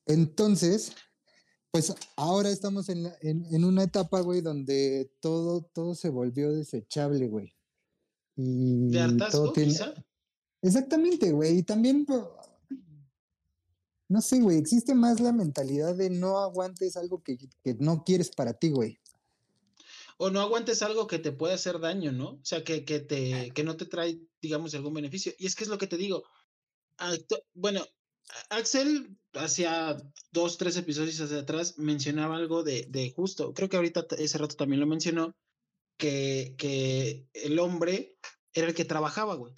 Entonces, pues ahora estamos en, la- en, en una etapa, güey, donde todo, todo se volvió desechable, güey. Y ¿De todo hartazgo, tiene- quizá? Exactamente, güey. Y también, no sé, güey, existe más la mentalidad de no aguantes algo que, que no quieres para ti, güey. O no aguantes algo que te puede hacer daño, ¿no? O sea, que, que, te, que no te trae, digamos, algún beneficio. Y es que es lo que te digo. actu- bueno, Axel, hacia dos, tres episodios hacia atrás, mencionaba algo de, de justo, creo que ahorita ese rato también lo mencionó, que, que el hombre era el que trabajaba, güey.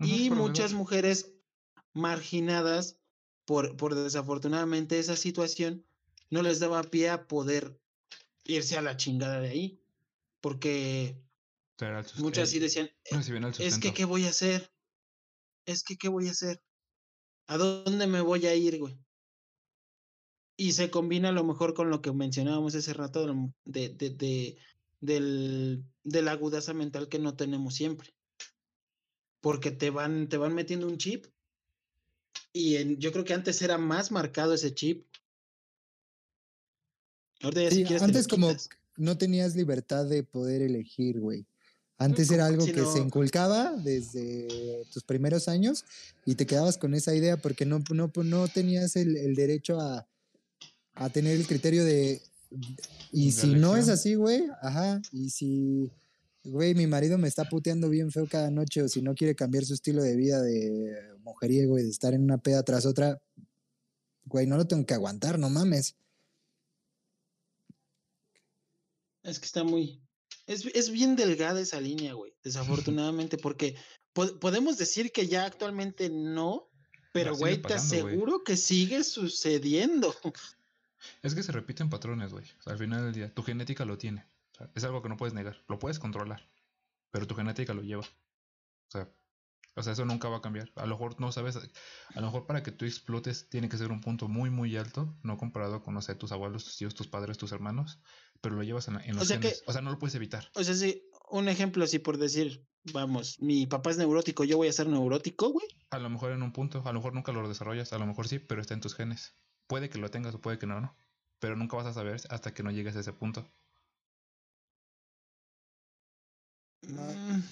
Y muchas mujeres marginadas por, por desafortunadamente esa situación no les daba pie a poder irse a la chingada de ahí. Porque muchas sí eh, decían, el es que. ¿qué voy a hacer? Es que ¿qué voy a hacer? ¿A dónde me voy a ir, güey? Y se combina a lo mejor con lo que mencionábamos hace rato de, la- de, de, de- del, de la agudaza mental que no tenemos siempre. Porque te van, te van metiendo un chip. Y en- yo creo que antes era más marcado ese chip. Ahorita ya si Sí, quieres te lo antes como no tenías libertad de poder elegir, güey. Antes era algo que se inculcaba desde tus primeros años y te quedabas con esa idea porque no, no, no tenías el, el derecho a, a tener el criterio de... Y si no es así, güey, ajá, y si, güey, mi marido me está puteando bien feo cada noche o si no quiere cambiar su estilo de vida de mujeriego y de estar en una peda tras otra, güey, no lo tengo que aguantar, no mames. Es que está muy. Es, es bien delgada esa línea, güey. Desafortunadamente, porque po- podemos decir que ya actualmente no, pero, güey, te güey. aseguro que sigue sucediendo. Es que se repiten patrones, güey. O sea, al final del día, tu genética lo tiene. O sea, es algo que no puedes negar. Lo puedes controlar, pero tu genética lo lleva. O sea, o sea, eso nunca va a cambiar. A lo mejor no sabes, a lo mejor para que tú explotes tiene que ser un punto muy, muy alto, no comparado con, no sé, tus abuelos, tus tíos, tus padres, tus hermanos, pero lo llevas en, la- en O los que- genes. O sea, no lo puedes evitar. O sea, sí, un ejemplo así por decir, vamos, mi papá es neurótico, yo voy a ser neurótico, güey. A lo mejor en un punto, a lo mejor nunca lo desarrollas, a lo mejor sí, pero está en tus genes. Puede que lo tengas o puede que no, no. Pero nunca vas a saber hasta que no llegues a ese punto. Mm,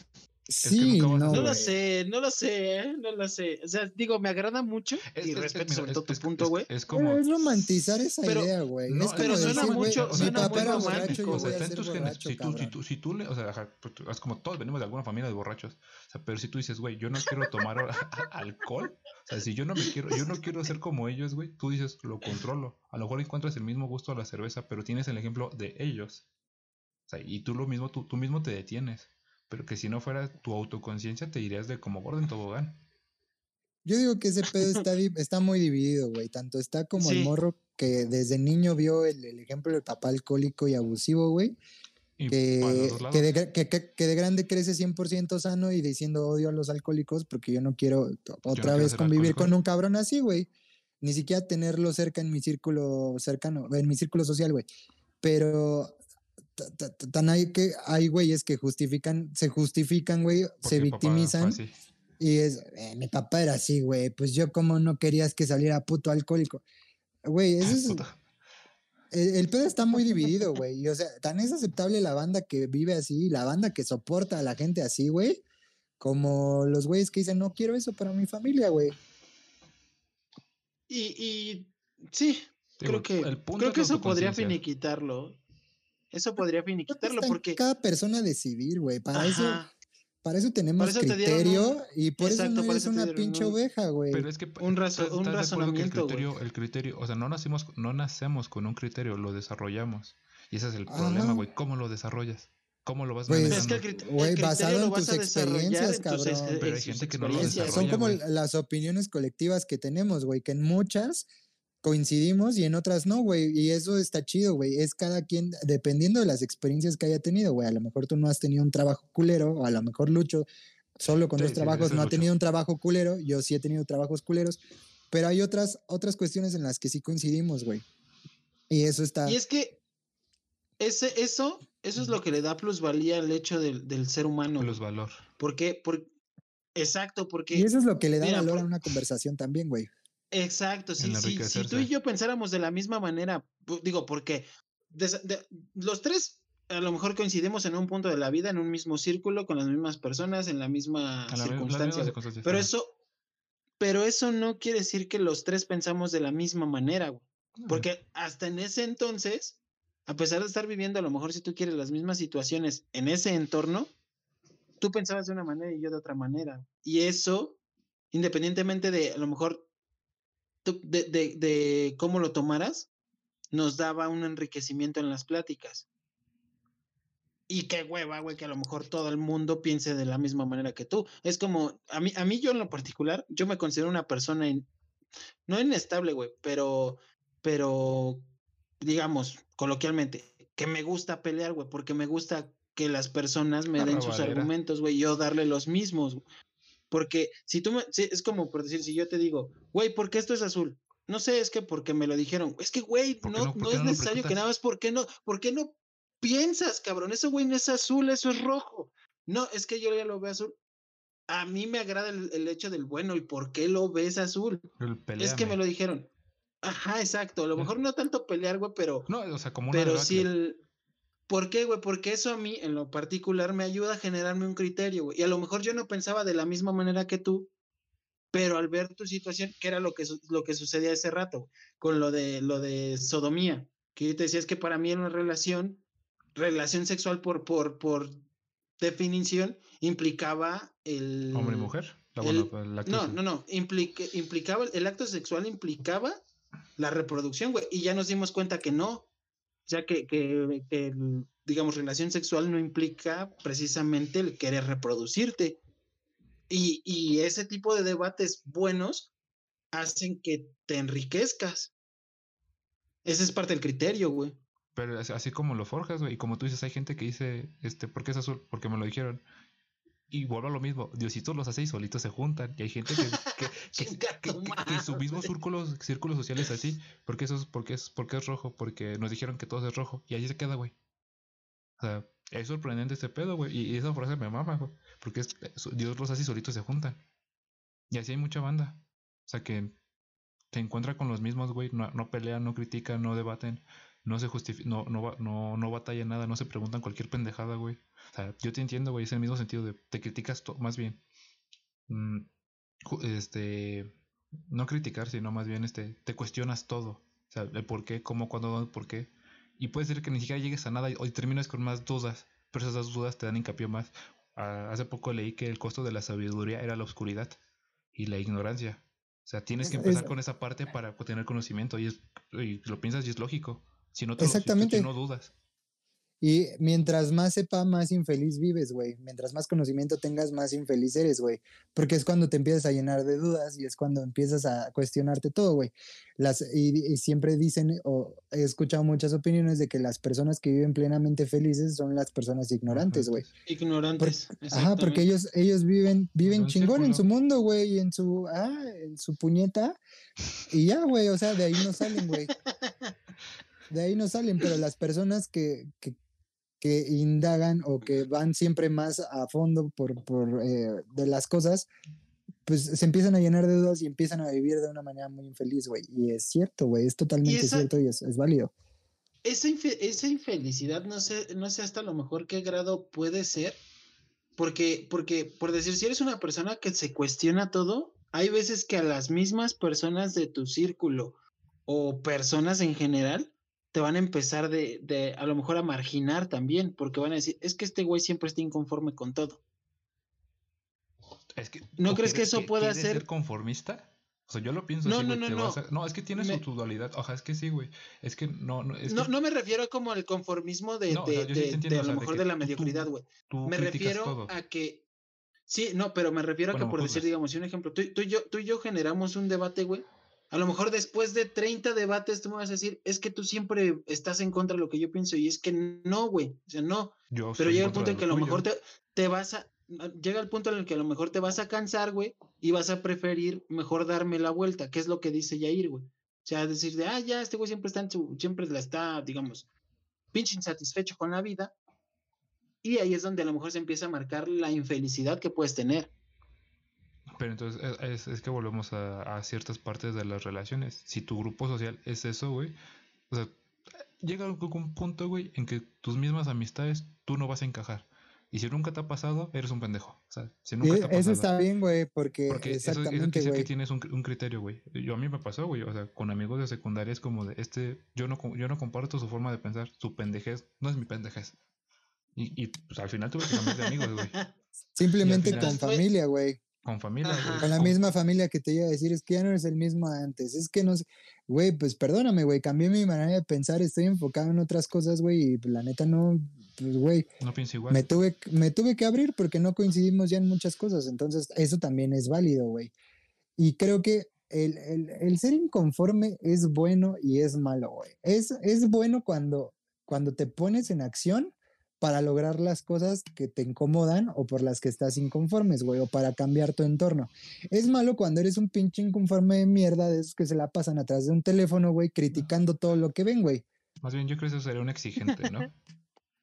Sí, no, No lo sé, no lo sé, ¿eh? no lo sé. O sea, digo, me agrada mucho Es- y es- es- respeto sobre es- todo tu es- punto, es- güey. Es Pero como. es romantizar esa pero- idea, güey. No, es como pero suena decir, mucho- suena muy romántico, yo o voy sea, a está en ser tus genes. borracho, Si tú, si tú, si tú le, o sea, pues, es como todos venimos de alguna familia de borrachos. O sea, pero si tú dices, güey, yo no quiero tomar <laughs> alcohol, o sea, si yo no me quiero, yo no quiero ser como ellos, güey, tú dices, lo controlo. A lo mejor encuentras el mismo gusto a la cerveza, pero tienes el ejemplo de ellos. O sea, y tú lo mismo, tú, tú mismo te detienes. Pero que si no fuera tu autoconciencia, te irías de como gordo en tobogán. Yo digo que ese <laughs> pedo está, está muy dividido, güey. Tanto está como el Sí. morro que desde niño vio el, el ejemplo del papá alcohólico y abusivo, güey. Que, que, de, que, que- de grande crece 100% sano y diciendo odio a los alcohólicos porque yo no quiero otra quiero vez ser convivir alcohólico. con un cabrón así, güey. Ni siquiera tenerlo cerca en mi círculo cercano, en mi círculo social, güey. Pero tan hay que hay güeyes que justifican, se justifican, güey, se papá victimizan y es, "Eh, mi papá era así, güey, pues yo como no querías que saliera puto alcohólico. Güey, ese <laughs> es, Puta. el, el pedo está muy dividido, <laughs> güey. Y o sea, tan es aceptable la banda que vive así, la banda que soporta a la gente así, güey, como los güeyes que dicen, no quiero eso para mi familia, güey. Y, y sí, Digo, creo que, el punto creo que eso podría finiquitarlo. Eso podría finiquitarlo porque... cada persona decidir, güey. Para eso, Ajá, para eso tenemos eso te dieron criterio un- y por exacto, eso no por eres eso una pinche un- oveja, güey. Pero es que Un razo- ¿estás- un estás de acuerdo que el razonamiento, güey. criterio, el criterio, o sea, no nacimos, no nacemos con un criterio, lo desarrollamos. Y ese es el Ajá. problema, güey. ¿Cómo lo desarrollas? ¿Cómo lo vas Pues, Es que el, crit- el criterio basado en tus experiencias, en tus ex- cabrón. Pero hay gente que no lo experiencias. Son desarrolla, como güey. las opiniones colectivas que tenemos, güey, que en muchas coincidimos y en otras no, güey. Y eso está chido, güey. Es cada quien, dependiendo de las experiencias que haya tenido, güey. A lo mejor tú no has tenido un trabajo culero, o a lo mejor Lucho, solo con Sí, dos sí, trabajos, no ha tenido un trabajo culero. Yo sí he tenido trabajos culeros. Pero hay otras, otras cuestiones en las que sí coincidimos, güey. Y eso está. Y es que ese, eso, eso es lo que le da plusvalía al hecho del, del ser humano. Los güey. valor. ¿Por qué? Por- exacto, porque... Y eso es lo que le da mira, valor a una conversación también, güey. Exacto, sí. Si tú y yo pensáramos de la misma manera, digo, porque de- los tres a lo mejor coincidimos en un punto de la vida, en un mismo círculo, con las mismas personas, en la misma la circunstancia. circunstancias, Pero eso, pero eso no quiere decir que los tres pensamos de la misma manera, güey. Mm. Porque hasta en ese entonces, a pesar de estar viviendo a lo mejor si tú quieres las mismas situaciones en ese entorno, tú pensabas de una manera y yo de otra manera. Y eso, independientemente de a lo mejor de, de- de cómo lo tomaras, nos daba un enriquecimiento en las pláticas. Y qué hueva, güey, que a lo mejor todo el mundo piense de la misma manera que tú. Es como, a mí, a mí yo en lo particular, yo me considero una persona, in- no inestable, güey, pero, pero, digamos, coloquialmente, que me gusta pelear, güey, porque me gusta que las personas me den sus argumentos, güey, yo darle los mismos. güey. Porque si tú me, sí, es como por decir, si yo te digo, güey, ¿por qué esto es azul? No sé, es que porque me lo dijeron. Es que, güey, ¿Por qué no, no- no es no necesario que nada más, ¿por qué no? ¿Por qué no piensas, cabrón? Eso, güey, no es azul, eso es rojo. No, es que yo ya lo veo azul. A mí me agrada el, el hecho del bueno, ¿y por qué lo ves azul? Es que me lo dijeron. Ajá, exacto. A lo mejor no tanto pelear, güey, pero, No, o sea, como una pero sí debacle. el. ¿Por qué, güey? Porque eso a mí, en lo particular, me ayuda a generarme un criterio, güey. Y a lo mejor yo no pensaba de la misma manera que tú, pero al ver tu situación, que era lo que, lo que sucedía ese rato, güey, con lo de, lo de sodomía, que yo te decía, es que para mí era una relación, relación sexual por, por, por definición, implicaba el... Hombre y mujer. La, el- bueno, la No, actriz, no, no. Implique- implicaba, el acto sexual implicaba la reproducción, güey. Y ya nos dimos cuenta que no. Sea, que, que, que digamos, relación sexual no implica precisamente el querer reproducirte. Y, y ese tipo de debates buenos hacen que te enriquezcas. Ese es parte del criterio, güey. Pero así como lo forjas, güey. Y como tú dices, hay gente que dice, este, ¿por qué es azul? Porque me lo dijeron. Y vuelvo a lo mismo. Diositos los hace y solitos se juntan. Y hay gente que, que, <laughs> que, que- tu que- que su mismo madre. círculo, círculo social es así. Porque eso es, porque es, porque es rojo. Porque nos dijeron que todo es rojo. Y ahí se queda, güey. O sea, es sorprendente ese pedo, güey. Y, y esa frase me mama, güey. Porque es, Dios los hace y solitos se juntan. Y así hay mucha banda. O sea que se encuentra con los mismos, güey. No, no pelean, no critican, no debaten. no se justifica, no, no, no, no batalla nada, no se preguntan cualquier pendejada, güey. O sea, yo te entiendo, güey, es el mismo sentido de te criticas más bien. Mm, este, no criticar, sino más bien este, te cuestionas todo. O sea, el por qué, cómo, cuándo, dónde, por qué. Y puede ser que ni siquiera llegues a nada y hoy terminas con más dudas, pero esas dudas te dan hincapié más. Ah, hace poco leí que el costo de la sabiduría era la oscuridad y la ignorancia. O sea, tienes que empezar con esa parte para tener conocimiento y, es, y lo piensas y es lógico. Si no, te Exactamente. si no dudas. Y mientras más sepa, más infeliz vives, güey. Mientras más conocimiento tengas, más infeliz eres, güey. Porque es cuando te empiezas a llenar de dudas y es cuando empiezas a cuestionarte todo, güey. Las, y, siempre dicen, o he escuchado muchas opiniones de que las personas que viven plenamente felices son las personas ignorantes, güey. Ignorantes. ajá, porque ellos, ellos viven, viven chingón en su mundo, güey, y en su, ah, en su puñeta. Y ya, güey, o sea, de ahí no salen, güey. <laughs> De ahí no salen, pero las personas que, que, que indagan o que van siempre más a fondo por, por eh, de las cosas, pues se empiezan a llenar de dudas y empiezan a vivir de una manera muy infeliz, güey. Y es cierto, güey, es totalmente cierto y es, es válido. Esa, esa, infelicidad, no sé, no sé hasta lo mejor qué grado puede ser, porque, porque, por decir, si eres una persona que se cuestiona todo, hay veces que a las mismas personas de tu círculo o personas en general te van a empezar de, de, a lo mejor a marginar también, porque van a decir, es que este güey siempre está inconforme con todo. Es que, ¿No crees que eso pueda ser... ser conformista? O sea, yo lo pienso no, así, no, no, no. no, es que tiene su dualidad. Ojalá, es que sí, güey. Es que no, no, es no, no me refiero como al conformismo de, de, de, a lo mejor de, la mediocridad, güey. Me refiero a que. Sí, no, pero me refiero a que, por decir, digamos, un ejemplo, tú, tú, y yo, tú y yo generamos un debate, güey, a lo mejor después de 30 debates tú me vas a decir, es que tú siempre estás en contra de lo que yo pienso y es que no, güey, o sea, no. Pero llega el punto en que a lo mejor te, te, vas a, llega el punto en el que a lo mejor te vas a cansar, güey, y vas a preferir mejor darme la vuelta, que es lo que dice Yair, güey. O sea, decir de, ah, ya, este güey siempre está en su, siempre la está, digamos, pinche insatisfecho con la vida. Y ahí es donde a lo mejor se empieza a marcar la infelicidad que puedes tener. Pero entonces es, es que volvemos a, a, ciertas partes de las relaciones. Si tu grupo social es eso, güey, o sea, llega un punto, güey, en que tus mismas amistades tú no vas a encajar. Y si nunca te ha pasado, eres un pendejo. O sea, si nunca te ha pasado, eso está bien, güey, porque, porque exactamente, eso, que tienes un, un, criterio, güey. Yo a mí me pasó, güey, o sea, con amigos de secundaria es como de, este, yo no, yo no comparto su forma de pensar, su pendejez no es mi pendejez. Y, y pues al final tuve que cambiar de amigos, güey. <laughs> Simplemente con familia, güey. Con familia, güey. Con la misma familia que te iba a decir, es que ya no eres el mismo antes. Es que no güey, pues perdóname, güey, cambié mi manera de pensar, estoy enfocado en otras cosas, güey, y la neta no, pues, güey. No pienso igual. Me tuve, me tuve que abrir porque no coincidimos ya en muchas cosas. Entonces, eso también es válido, güey. Y creo que el, el, el, ser inconforme es bueno y es malo, güey. Es, es bueno cuando, cuando te pones en acción para lograr las cosas que te incomodan o por las que estás inconformes, güey, o para cambiar tu entorno. Es malo cuando eres un pinche inconforme de mierda de esos que se la pasan atrás de un teléfono, güey, criticando todo lo que ven, güey. Más bien yo creo que eso sería un exigente, ¿no?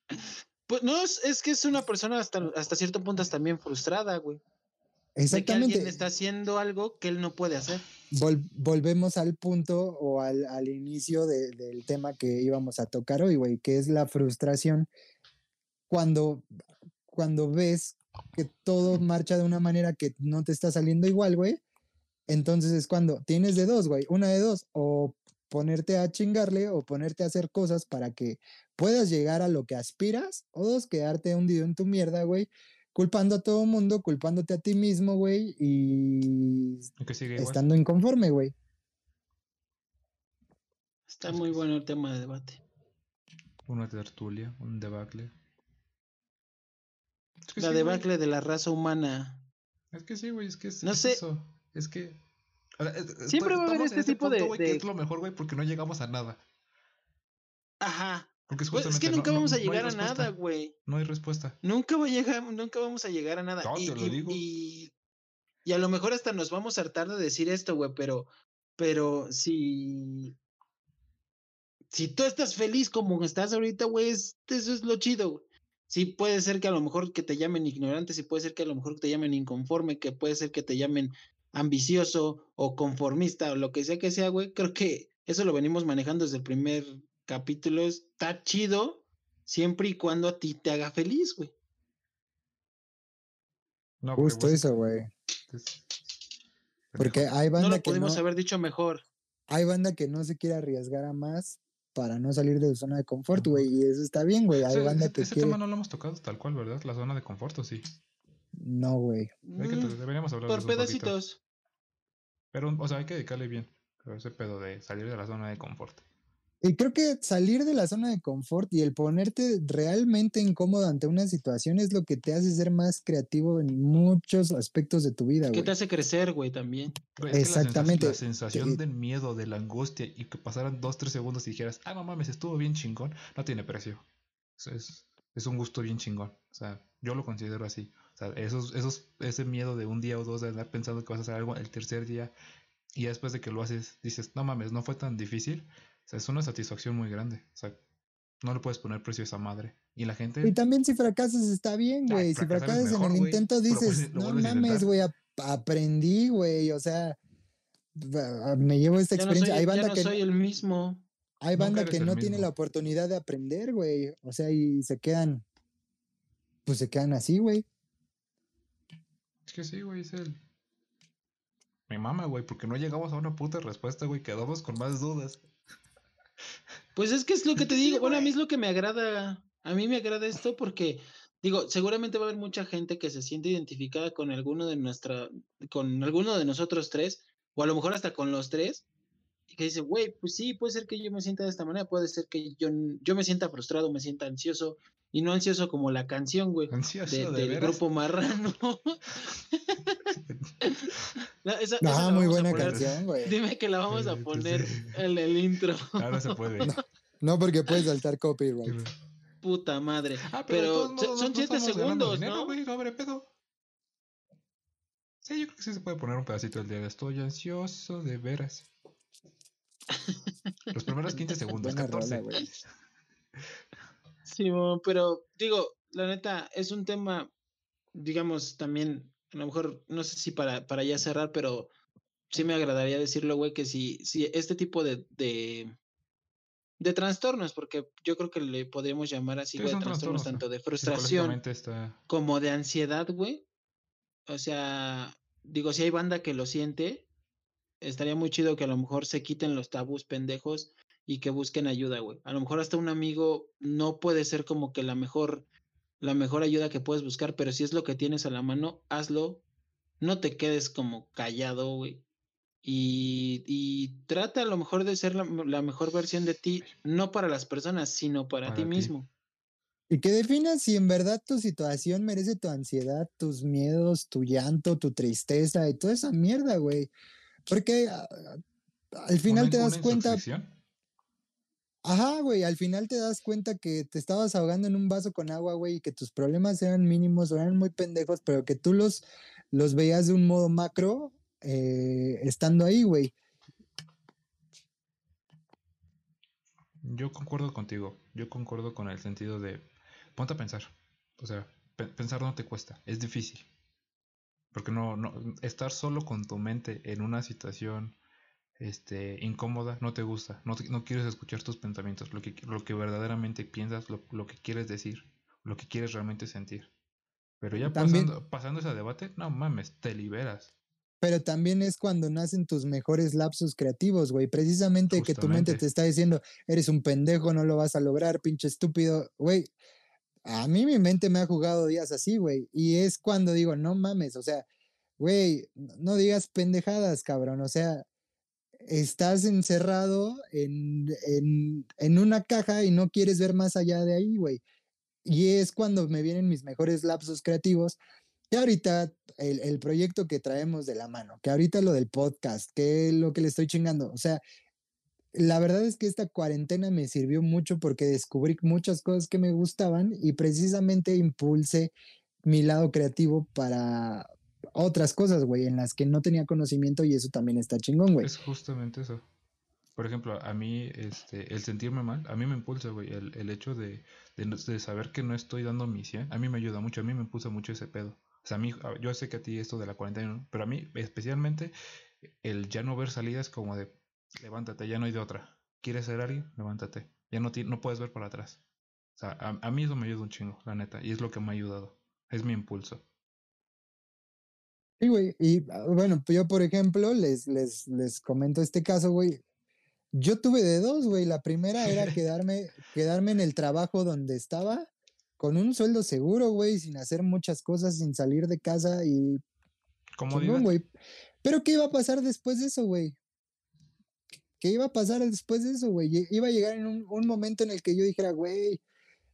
<laughs> pues no, es, es, que es una persona hasta, hasta cierto punto también frustrada, güey. Exactamente. De que alguien está haciendo algo que él no puede hacer. volvemos al punto o al, al inicio de, del tema que íbamos a tocar hoy, güey, que es la frustración cuando, cuando ves que todo marcha de una manera que no te está saliendo igual, güey, entonces es cuando tienes de dos, güey, una de dos, o ponerte a chingarle o ponerte a hacer cosas para que puedas llegar a lo que aspiras, o dos, quedarte hundido en tu mierda, güey, culpando a todo el mundo, culpándote a ti mismo, güey, y estando inconforme, güey. Está muy bueno el tema de debate. Una tertulia, un debacle la debacle de la raza humana. Es que sí, güey, es que es, no sé. eso. Es que. Siempre va a haber este tipo de, Que es lo mejor, güey, porque no llegamos a nada. Ajá. Porque es, es que nunca vamos a llegar a nada, güey. No hay respuesta. Nunca, va a llegar, nunca vamos a llegar a nada. No, y, te lo digo. Y, y, a lo mejor hasta nos vamos a hartar de decir esto, güey, pero, pero si. Si tú estás feliz como estás ahorita, güey, eso es lo chido, güey sí puede ser que a lo mejor que te llamen ignorante, sí puede ser que a lo mejor te llamen inconforme, que puede ser que te llamen ambicioso o conformista o lo que sea que sea, güey. Creo que eso lo venimos manejando desde el primer capítulos está chido siempre y cuando a ti te haga feliz, güey. No, porque Justo vos- eso, güey. es- Porque hay No banda lo que pudimos no, haber dicho mejor. hay banda que no se quiere arriesgar a más para no salir de su zona de confort, güey. Y eso está bien, güey. Hay Ese, banda ese- que ese quiere. tema no lo hemos tocado tal cual, ¿verdad? La zona de confort, ¿o sí? No, güey. Mm, deberíamos hablar de por eso un poquito. pedacitos. Pero, o sea, hay que dedicarle bien. a Ese pedo de salir de la zona de confort. Y creo que salir de la zona de confort y el ponerte realmente incómodo ante una situación es lo que te hace ser más creativo en muchos aspectos de tu vida, ¿Qué güey. te hace crecer, güey, también? Güey, es que la sensación- Exactamente. La sensación Te- del miedo, de la angustia y que pasaran dos, tres segundos y dijeras, ah, no mames, estuvo bien chingón, no tiene precio. Eso es, es un gusto bien chingón. O sea, yo lo considero así. O sea, esos, esos, ese miedo de un día o dos de andar pensando que vas a hacer algo el tercer día y después de que lo haces dices, no mames, no fue tan difícil. Sea, es una satisfacción muy grande. O sea, no le puedes poner precio a esa madre. Y la gente... Y también si fracasas está bien, Ah, güey. Si fracasas en el intento vuelves- dices, no mames, intentar". güey, ap- aprendí, güey. O sea, va- me llevo esta Ya no experiencia. soy, hay ya banda no que soy el mismo. hay banda que no tiene la oportunidad de aprender, güey. O sea, y se quedan, pues se quedan así, güey. Es que sí, güey, es el... Mi mama, güey, porque no llegamos a una puta respuesta, güey, quedamos con más dudas. Pues es que es lo que te digo. Bueno, a mí es lo que me agrada. A mí me agrada esto porque, digo, seguramente va a haber mucha gente que se siente identificada con alguno de nuestra, con alguno de nosotros tres, o a lo mejor hasta con los tres, y que dice, güey, pues sí, puede ser que yo me sienta de esta manera, puede ser que yo, yo me sienta frustrado, me sienta ansioso, y no ansioso como la canción, güey, de- de del veras. grupo Marrano. <laughs> <laughs> <laughs> No, esa- esa la Ah, muy buena poner- canción, güey. Dime que la vamos a poner en el intro. Ahora se puede. No porque puedes saltar copyright. Puta madre. Ah, pero, Pero, son no- no siete estamos ganando segundos, dinero, ¿no? güey, no habrá pedo. Sí, yo creo que sí se puede poner un pedacito del día de estoy ansioso de veras. Los primeros 15 segundos, Buena 14. rola. Sí, pero digo, la neta, es un tema, digamos, también, a lo mejor, no sé si para, para ya cerrar, pero sí me agradaría decirlo, güey, que si, si este tipo de, de, de trastornos, porque yo creo que le podríamos llamar así, Sí, güey, trastornos trastornos, tanto de frustración está... como de ansiedad, güey. O sea, digo, si hay banda que lo siente, estaría muy chido que a lo mejor se quiten los tabús pendejos y que busquen ayuda, güey. A lo mejor hasta un amigo no puede ser como que la mejor, la mejor ayuda que puedes buscar, pero si es lo que tienes a la mano, hazlo. No te quedes como callado, güey. Y, y trata a lo mejor de ser la, la mejor versión de ti, no para las personas, sino para, Para ti ti. mismo. Y que definas si en verdad tu situación merece tu ansiedad, tus miedos, tu llanto, tu tristeza y toda esa mierda, güey. Porque ah, al final te das cuenta. Ajá, güey, al final te das cuenta que te estabas ahogando en un vaso con agua, güey, y que tus problemas eran mínimos o eran muy pendejos, pero que tú los, los veías de un modo macro eh, estando ahí, güey. Yo concuerdo contigo. Yo concuerdo con el sentido de. Ponte a pensar. O sea, pe- pensar no te cuesta. Es difícil. Porque no, no. Estar solo con tu mente en una situación este, incómoda no te gusta. No, te- no quieres escuchar tus pensamientos. Lo que, lo que verdaderamente piensas, lo, lo que quieres decir. Lo que quieres realmente sentir. Pero ya También- pasando, pasando ese debate, no mames, te liberas. Pero también es cuando nacen tus mejores lapsos creativos, güey. Precisamente que tu mente te está diciendo, eres un pendejo, no lo vas a lograr, pinche estúpido. Güey, a mí mi mente me ha jugado días así, güey. Y es cuando digo, no mames, o sea, güey, no digas pendejadas, cabrón. O sea, estás encerrado en, en, en una caja y no quieres ver más allá de ahí, güey. Y es cuando me vienen mis mejores lapsos creativos. Que ahorita el, el proyecto que traemos de la mano, que ahorita lo del podcast, que lo que le estoy chingando. O sea, la verdad es que esta cuarentena me sirvió mucho porque descubrí muchas cosas que me gustaban y precisamente impulsé mi lado creativo para otras cosas, güey, en las que no tenía conocimiento y eso también está chingón, güey. Es justamente eso. Por ejemplo, a mí, este, el sentirme mal, a mí me impulsa, güey. El, el hecho de, de, saber que no estoy dando mi 100, a mí me ayuda mucho, a mí me impulsa mucho ese pedo. O sea, a mí, yo sé que a ti esto de la cuarentena, ¿no? pero a mí especialmente el ya no ver salidas como de, levántate, ya no hay de otra. ¿Quieres ser alguien? Levántate. Ya no, no puedes ver para atrás. O sea, a mí eso me ayuda un chingo, la neta. Y es lo que me ha ayudado. Es mi impulso. Sí, güey. Y ah, bueno, yo, por ejemplo, les, les, les comento este caso, güey. Yo tuve de dos, güey. La primera era <laughs> quedarme, quedarme en el trabajo donde estaba con un sueldo seguro, güey, sin hacer muchas cosas, sin salir de casa y chingón, güey. Pero ¿qué iba a pasar después de eso, güey? ¿Qué iba a pasar después de eso, güey? Iba a llegar en un, un momento en el que yo dijera, güey,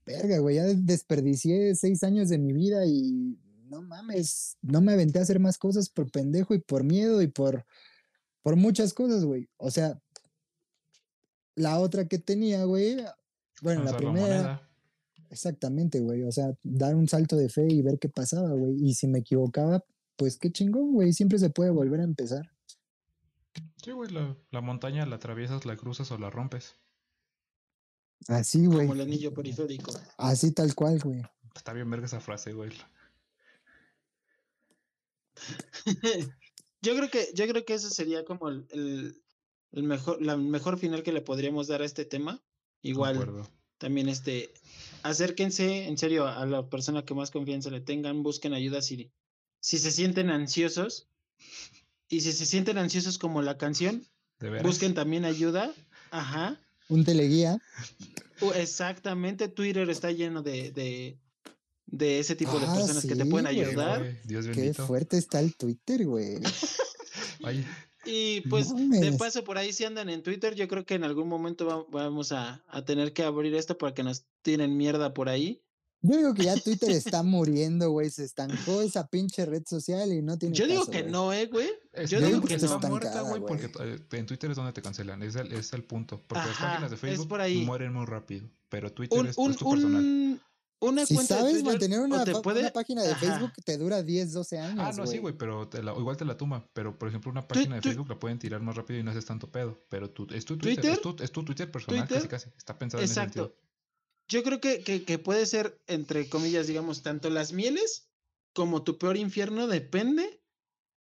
verga, güey, ya desperdicié seis años de mi vida y no mames, no me aventé a hacer más cosas por pendejo y por miedo y por, por muchas cosas, güey. O sea, la otra que tenía, güey, bueno, la primera, moneda. exactamente, güey, o sea, dar un salto de fe y ver qué pasaba, güey. Y si me equivocaba, pues qué chingón, güey, siempre se puede volver a empezar. Sí, güey, la, la montaña la atraviesas, la cruzas o la rompes. Así, güey. Como el anillo periférico. Así tal cual, güey. Está bien verga esa frase, güey. <laughs> yo creo que, yo creo que eso sería como el, el, el mejor, la mejor final que le podríamos dar a este tema. Igual, también este, acérquense en serio a la persona que más confianza le tengan, busquen ayuda si, si se sienten ansiosos. Y si se sienten ansiosos como la canción, busquen también ayuda. Ajá. Un teleguía. Exactamente, Twitter está lleno de, de, de ese tipo de Ah, personas que te pueden ayudar. Dios Qué fuerte está el Twitter, güey. <laughs> Y pues de paso por ahí si andan en Twitter, yo creo que en algún momento va- vamos a, a tener que abrir esto para que nos tiren mierda por ahí. Yo digo que ya <laughs> Twitter está muriendo, güey. Se estancó esa pinche red social y no tiene Yo digo caso, que no, eh, güey. es- Yo yo digo digo que que está no. muerta, Estancada, güey, porque eh, en Twitter es donde te cancelan. Es el, es el punto. Porque las páginas de Facebook por ahí. mueren muy rápido. Pero Twitter Un, es, un, es tu personal. Un- una Si cuenta de sabes Twitter mantener una, te pa- puede- una página de Ajá. Facebook, te dura 10, 12 años. Ah, no, sí, güey, pero te la- igual te la tumba. Pero, por ejemplo, una página de tu- Facebook la pueden tirar más rápido y no haces tanto pedo. Pero tú, es tu Twitter, ¿Twitter? Es, tu, es tu Twitter personal, ¿Twitter? casi casi. Está pensado en ese Exacto. sentido. Yo creo que, que, que puede ser, entre comillas, digamos, tanto las mieles como tu peor infierno, depende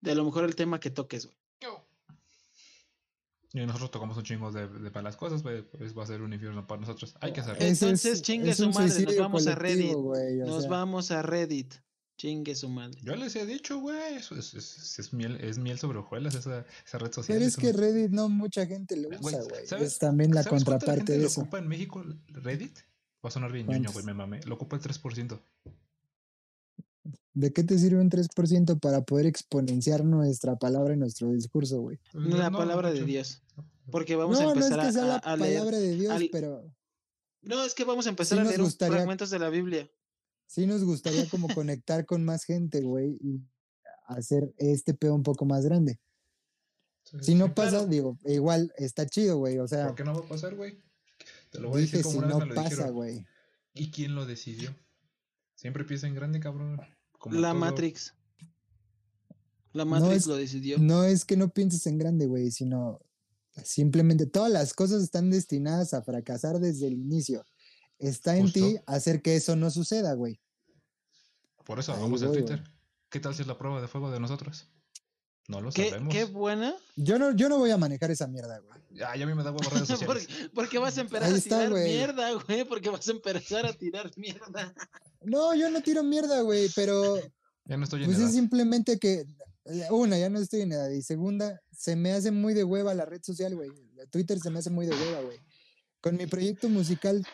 de a lo mejor el tema que toques, güey. Y nosotros tocamos un chingo de, de malas cosas, güey, pues va a ser un infierno para nosotros. Hay que hacerlo. Entonces, chingue es su madre, nos vamos a Reddit. o Nos sea, vamos a Reddit. Chingue su madre. Yo les he dicho, güey, eso es, es, es miel, es miel sobre hojuelas esa, esa red social. Pero es que Reddit no mucha gente lo usa, güey. ¿sabes- Es también la ¿Sabes contraparte gente de lo eso. ocupa en México Reddit? Va a sonar bien ñoño, güey, me mamé. Lo ocupa el 3%. ¿De qué te sirve un 3% para poder exponenciar nuestra palabra y nuestro discurso, güey? La No, palabra de. Dios. Porque vamos a No, no es empezar que sea a, la a- a leer. palabra de Dios, al- pero No, es que vamos a empezar Sí a leer gustaría- fragmentos de la Biblia. sí nos gustaría como <laughs> conectar con más gente, güey, y hacer este pedo un poco más grande. Si no pasa, claro. digo, igual está chido, güey. O sea, ¿Por qué no va a pasar, güey? Te lo voy a decir si como una vez no me lo pasa, dijeron. güey. ¿Y quién lo decidió? Siempre piensa en grande, cabrón. Como La todo. Matrix. La No Matrix es- lo decidió. No es que no pienses en grande, güey, sino simplemente todas las cosas están destinadas a fracasar desde el inicio. Está en ti hacer que eso no suceda, güey. Por eso Ahí el voy, Twitter. ¿Qué tal si es la prueba de fuego de nosotros? No lo ¿Qué, sabemos. qué buena. Yo no, yo no voy a manejar esa mierda, güey. Ah, ya a mí me da huevo redes <laughs> sociales. porque, porque vas a empezar Ahí a está, tirar mierda, güey. Porque vas a empezar a tirar mierda. No, yo no tiro mierda, güey, pero Ya no estoy en pues edad. es simplemente que, eh, una, ya no estoy en edad, y segunda, se me hace muy de hueva la red social, güey. Twitter se me hace muy de hueva, güey. Con mi proyecto musical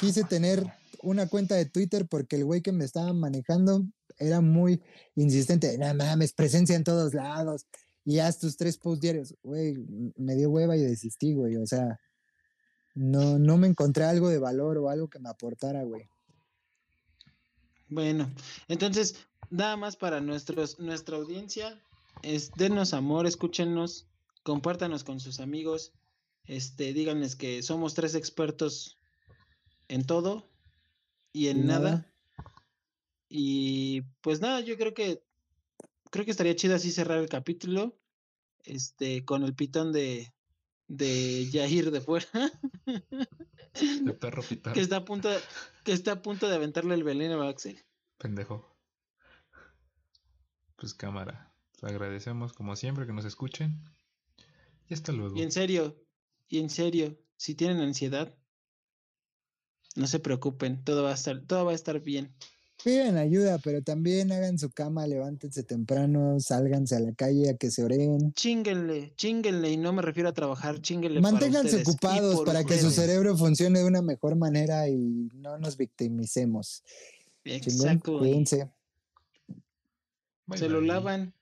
quise tener una cuenta de Twitter porque el güey que me estaba manejando era muy insistente. No mames, presencia en todos lados. Y haz tus tres posts diarios. Güey, me dio hueva y desistí, güey. O sea, no, no me encontré algo de valor o algo que me aportara, güey. Bueno, entonces, nada más para nuestros, nuestra audiencia. Es, denos amor, escúchenos, compártanos con sus amigos. Este, díganles que somos tres expertos en todo y en nada. nada. Y pues nada, yo creo que creo que estaría chido así cerrar el capítulo. Este, con el pitón de, de Yair de fuera. <laughs> El perro pitón. que está a punto de, que está a punto de aventarle el veneno a Axel. Pendejo. Pues cámara. Les agradecemos como siempre que nos escuchen. Y hasta luego. Y en serio, y en serio, si tienen ansiedad, No se preocupen, todo va a estar, todo va a estar bien. Pidan ayuda, pero también hagan su cama, levántense temprano, sálganse a la calle a que se oreen. Chinguenle, chinguenle, y no me refiero a trabajar, chinguenle. Manténganse ocupados para que su cerebro funcione de una mejor manera y no nos victimicemos. Exacto. cuídense. Bye, Se lo lavan,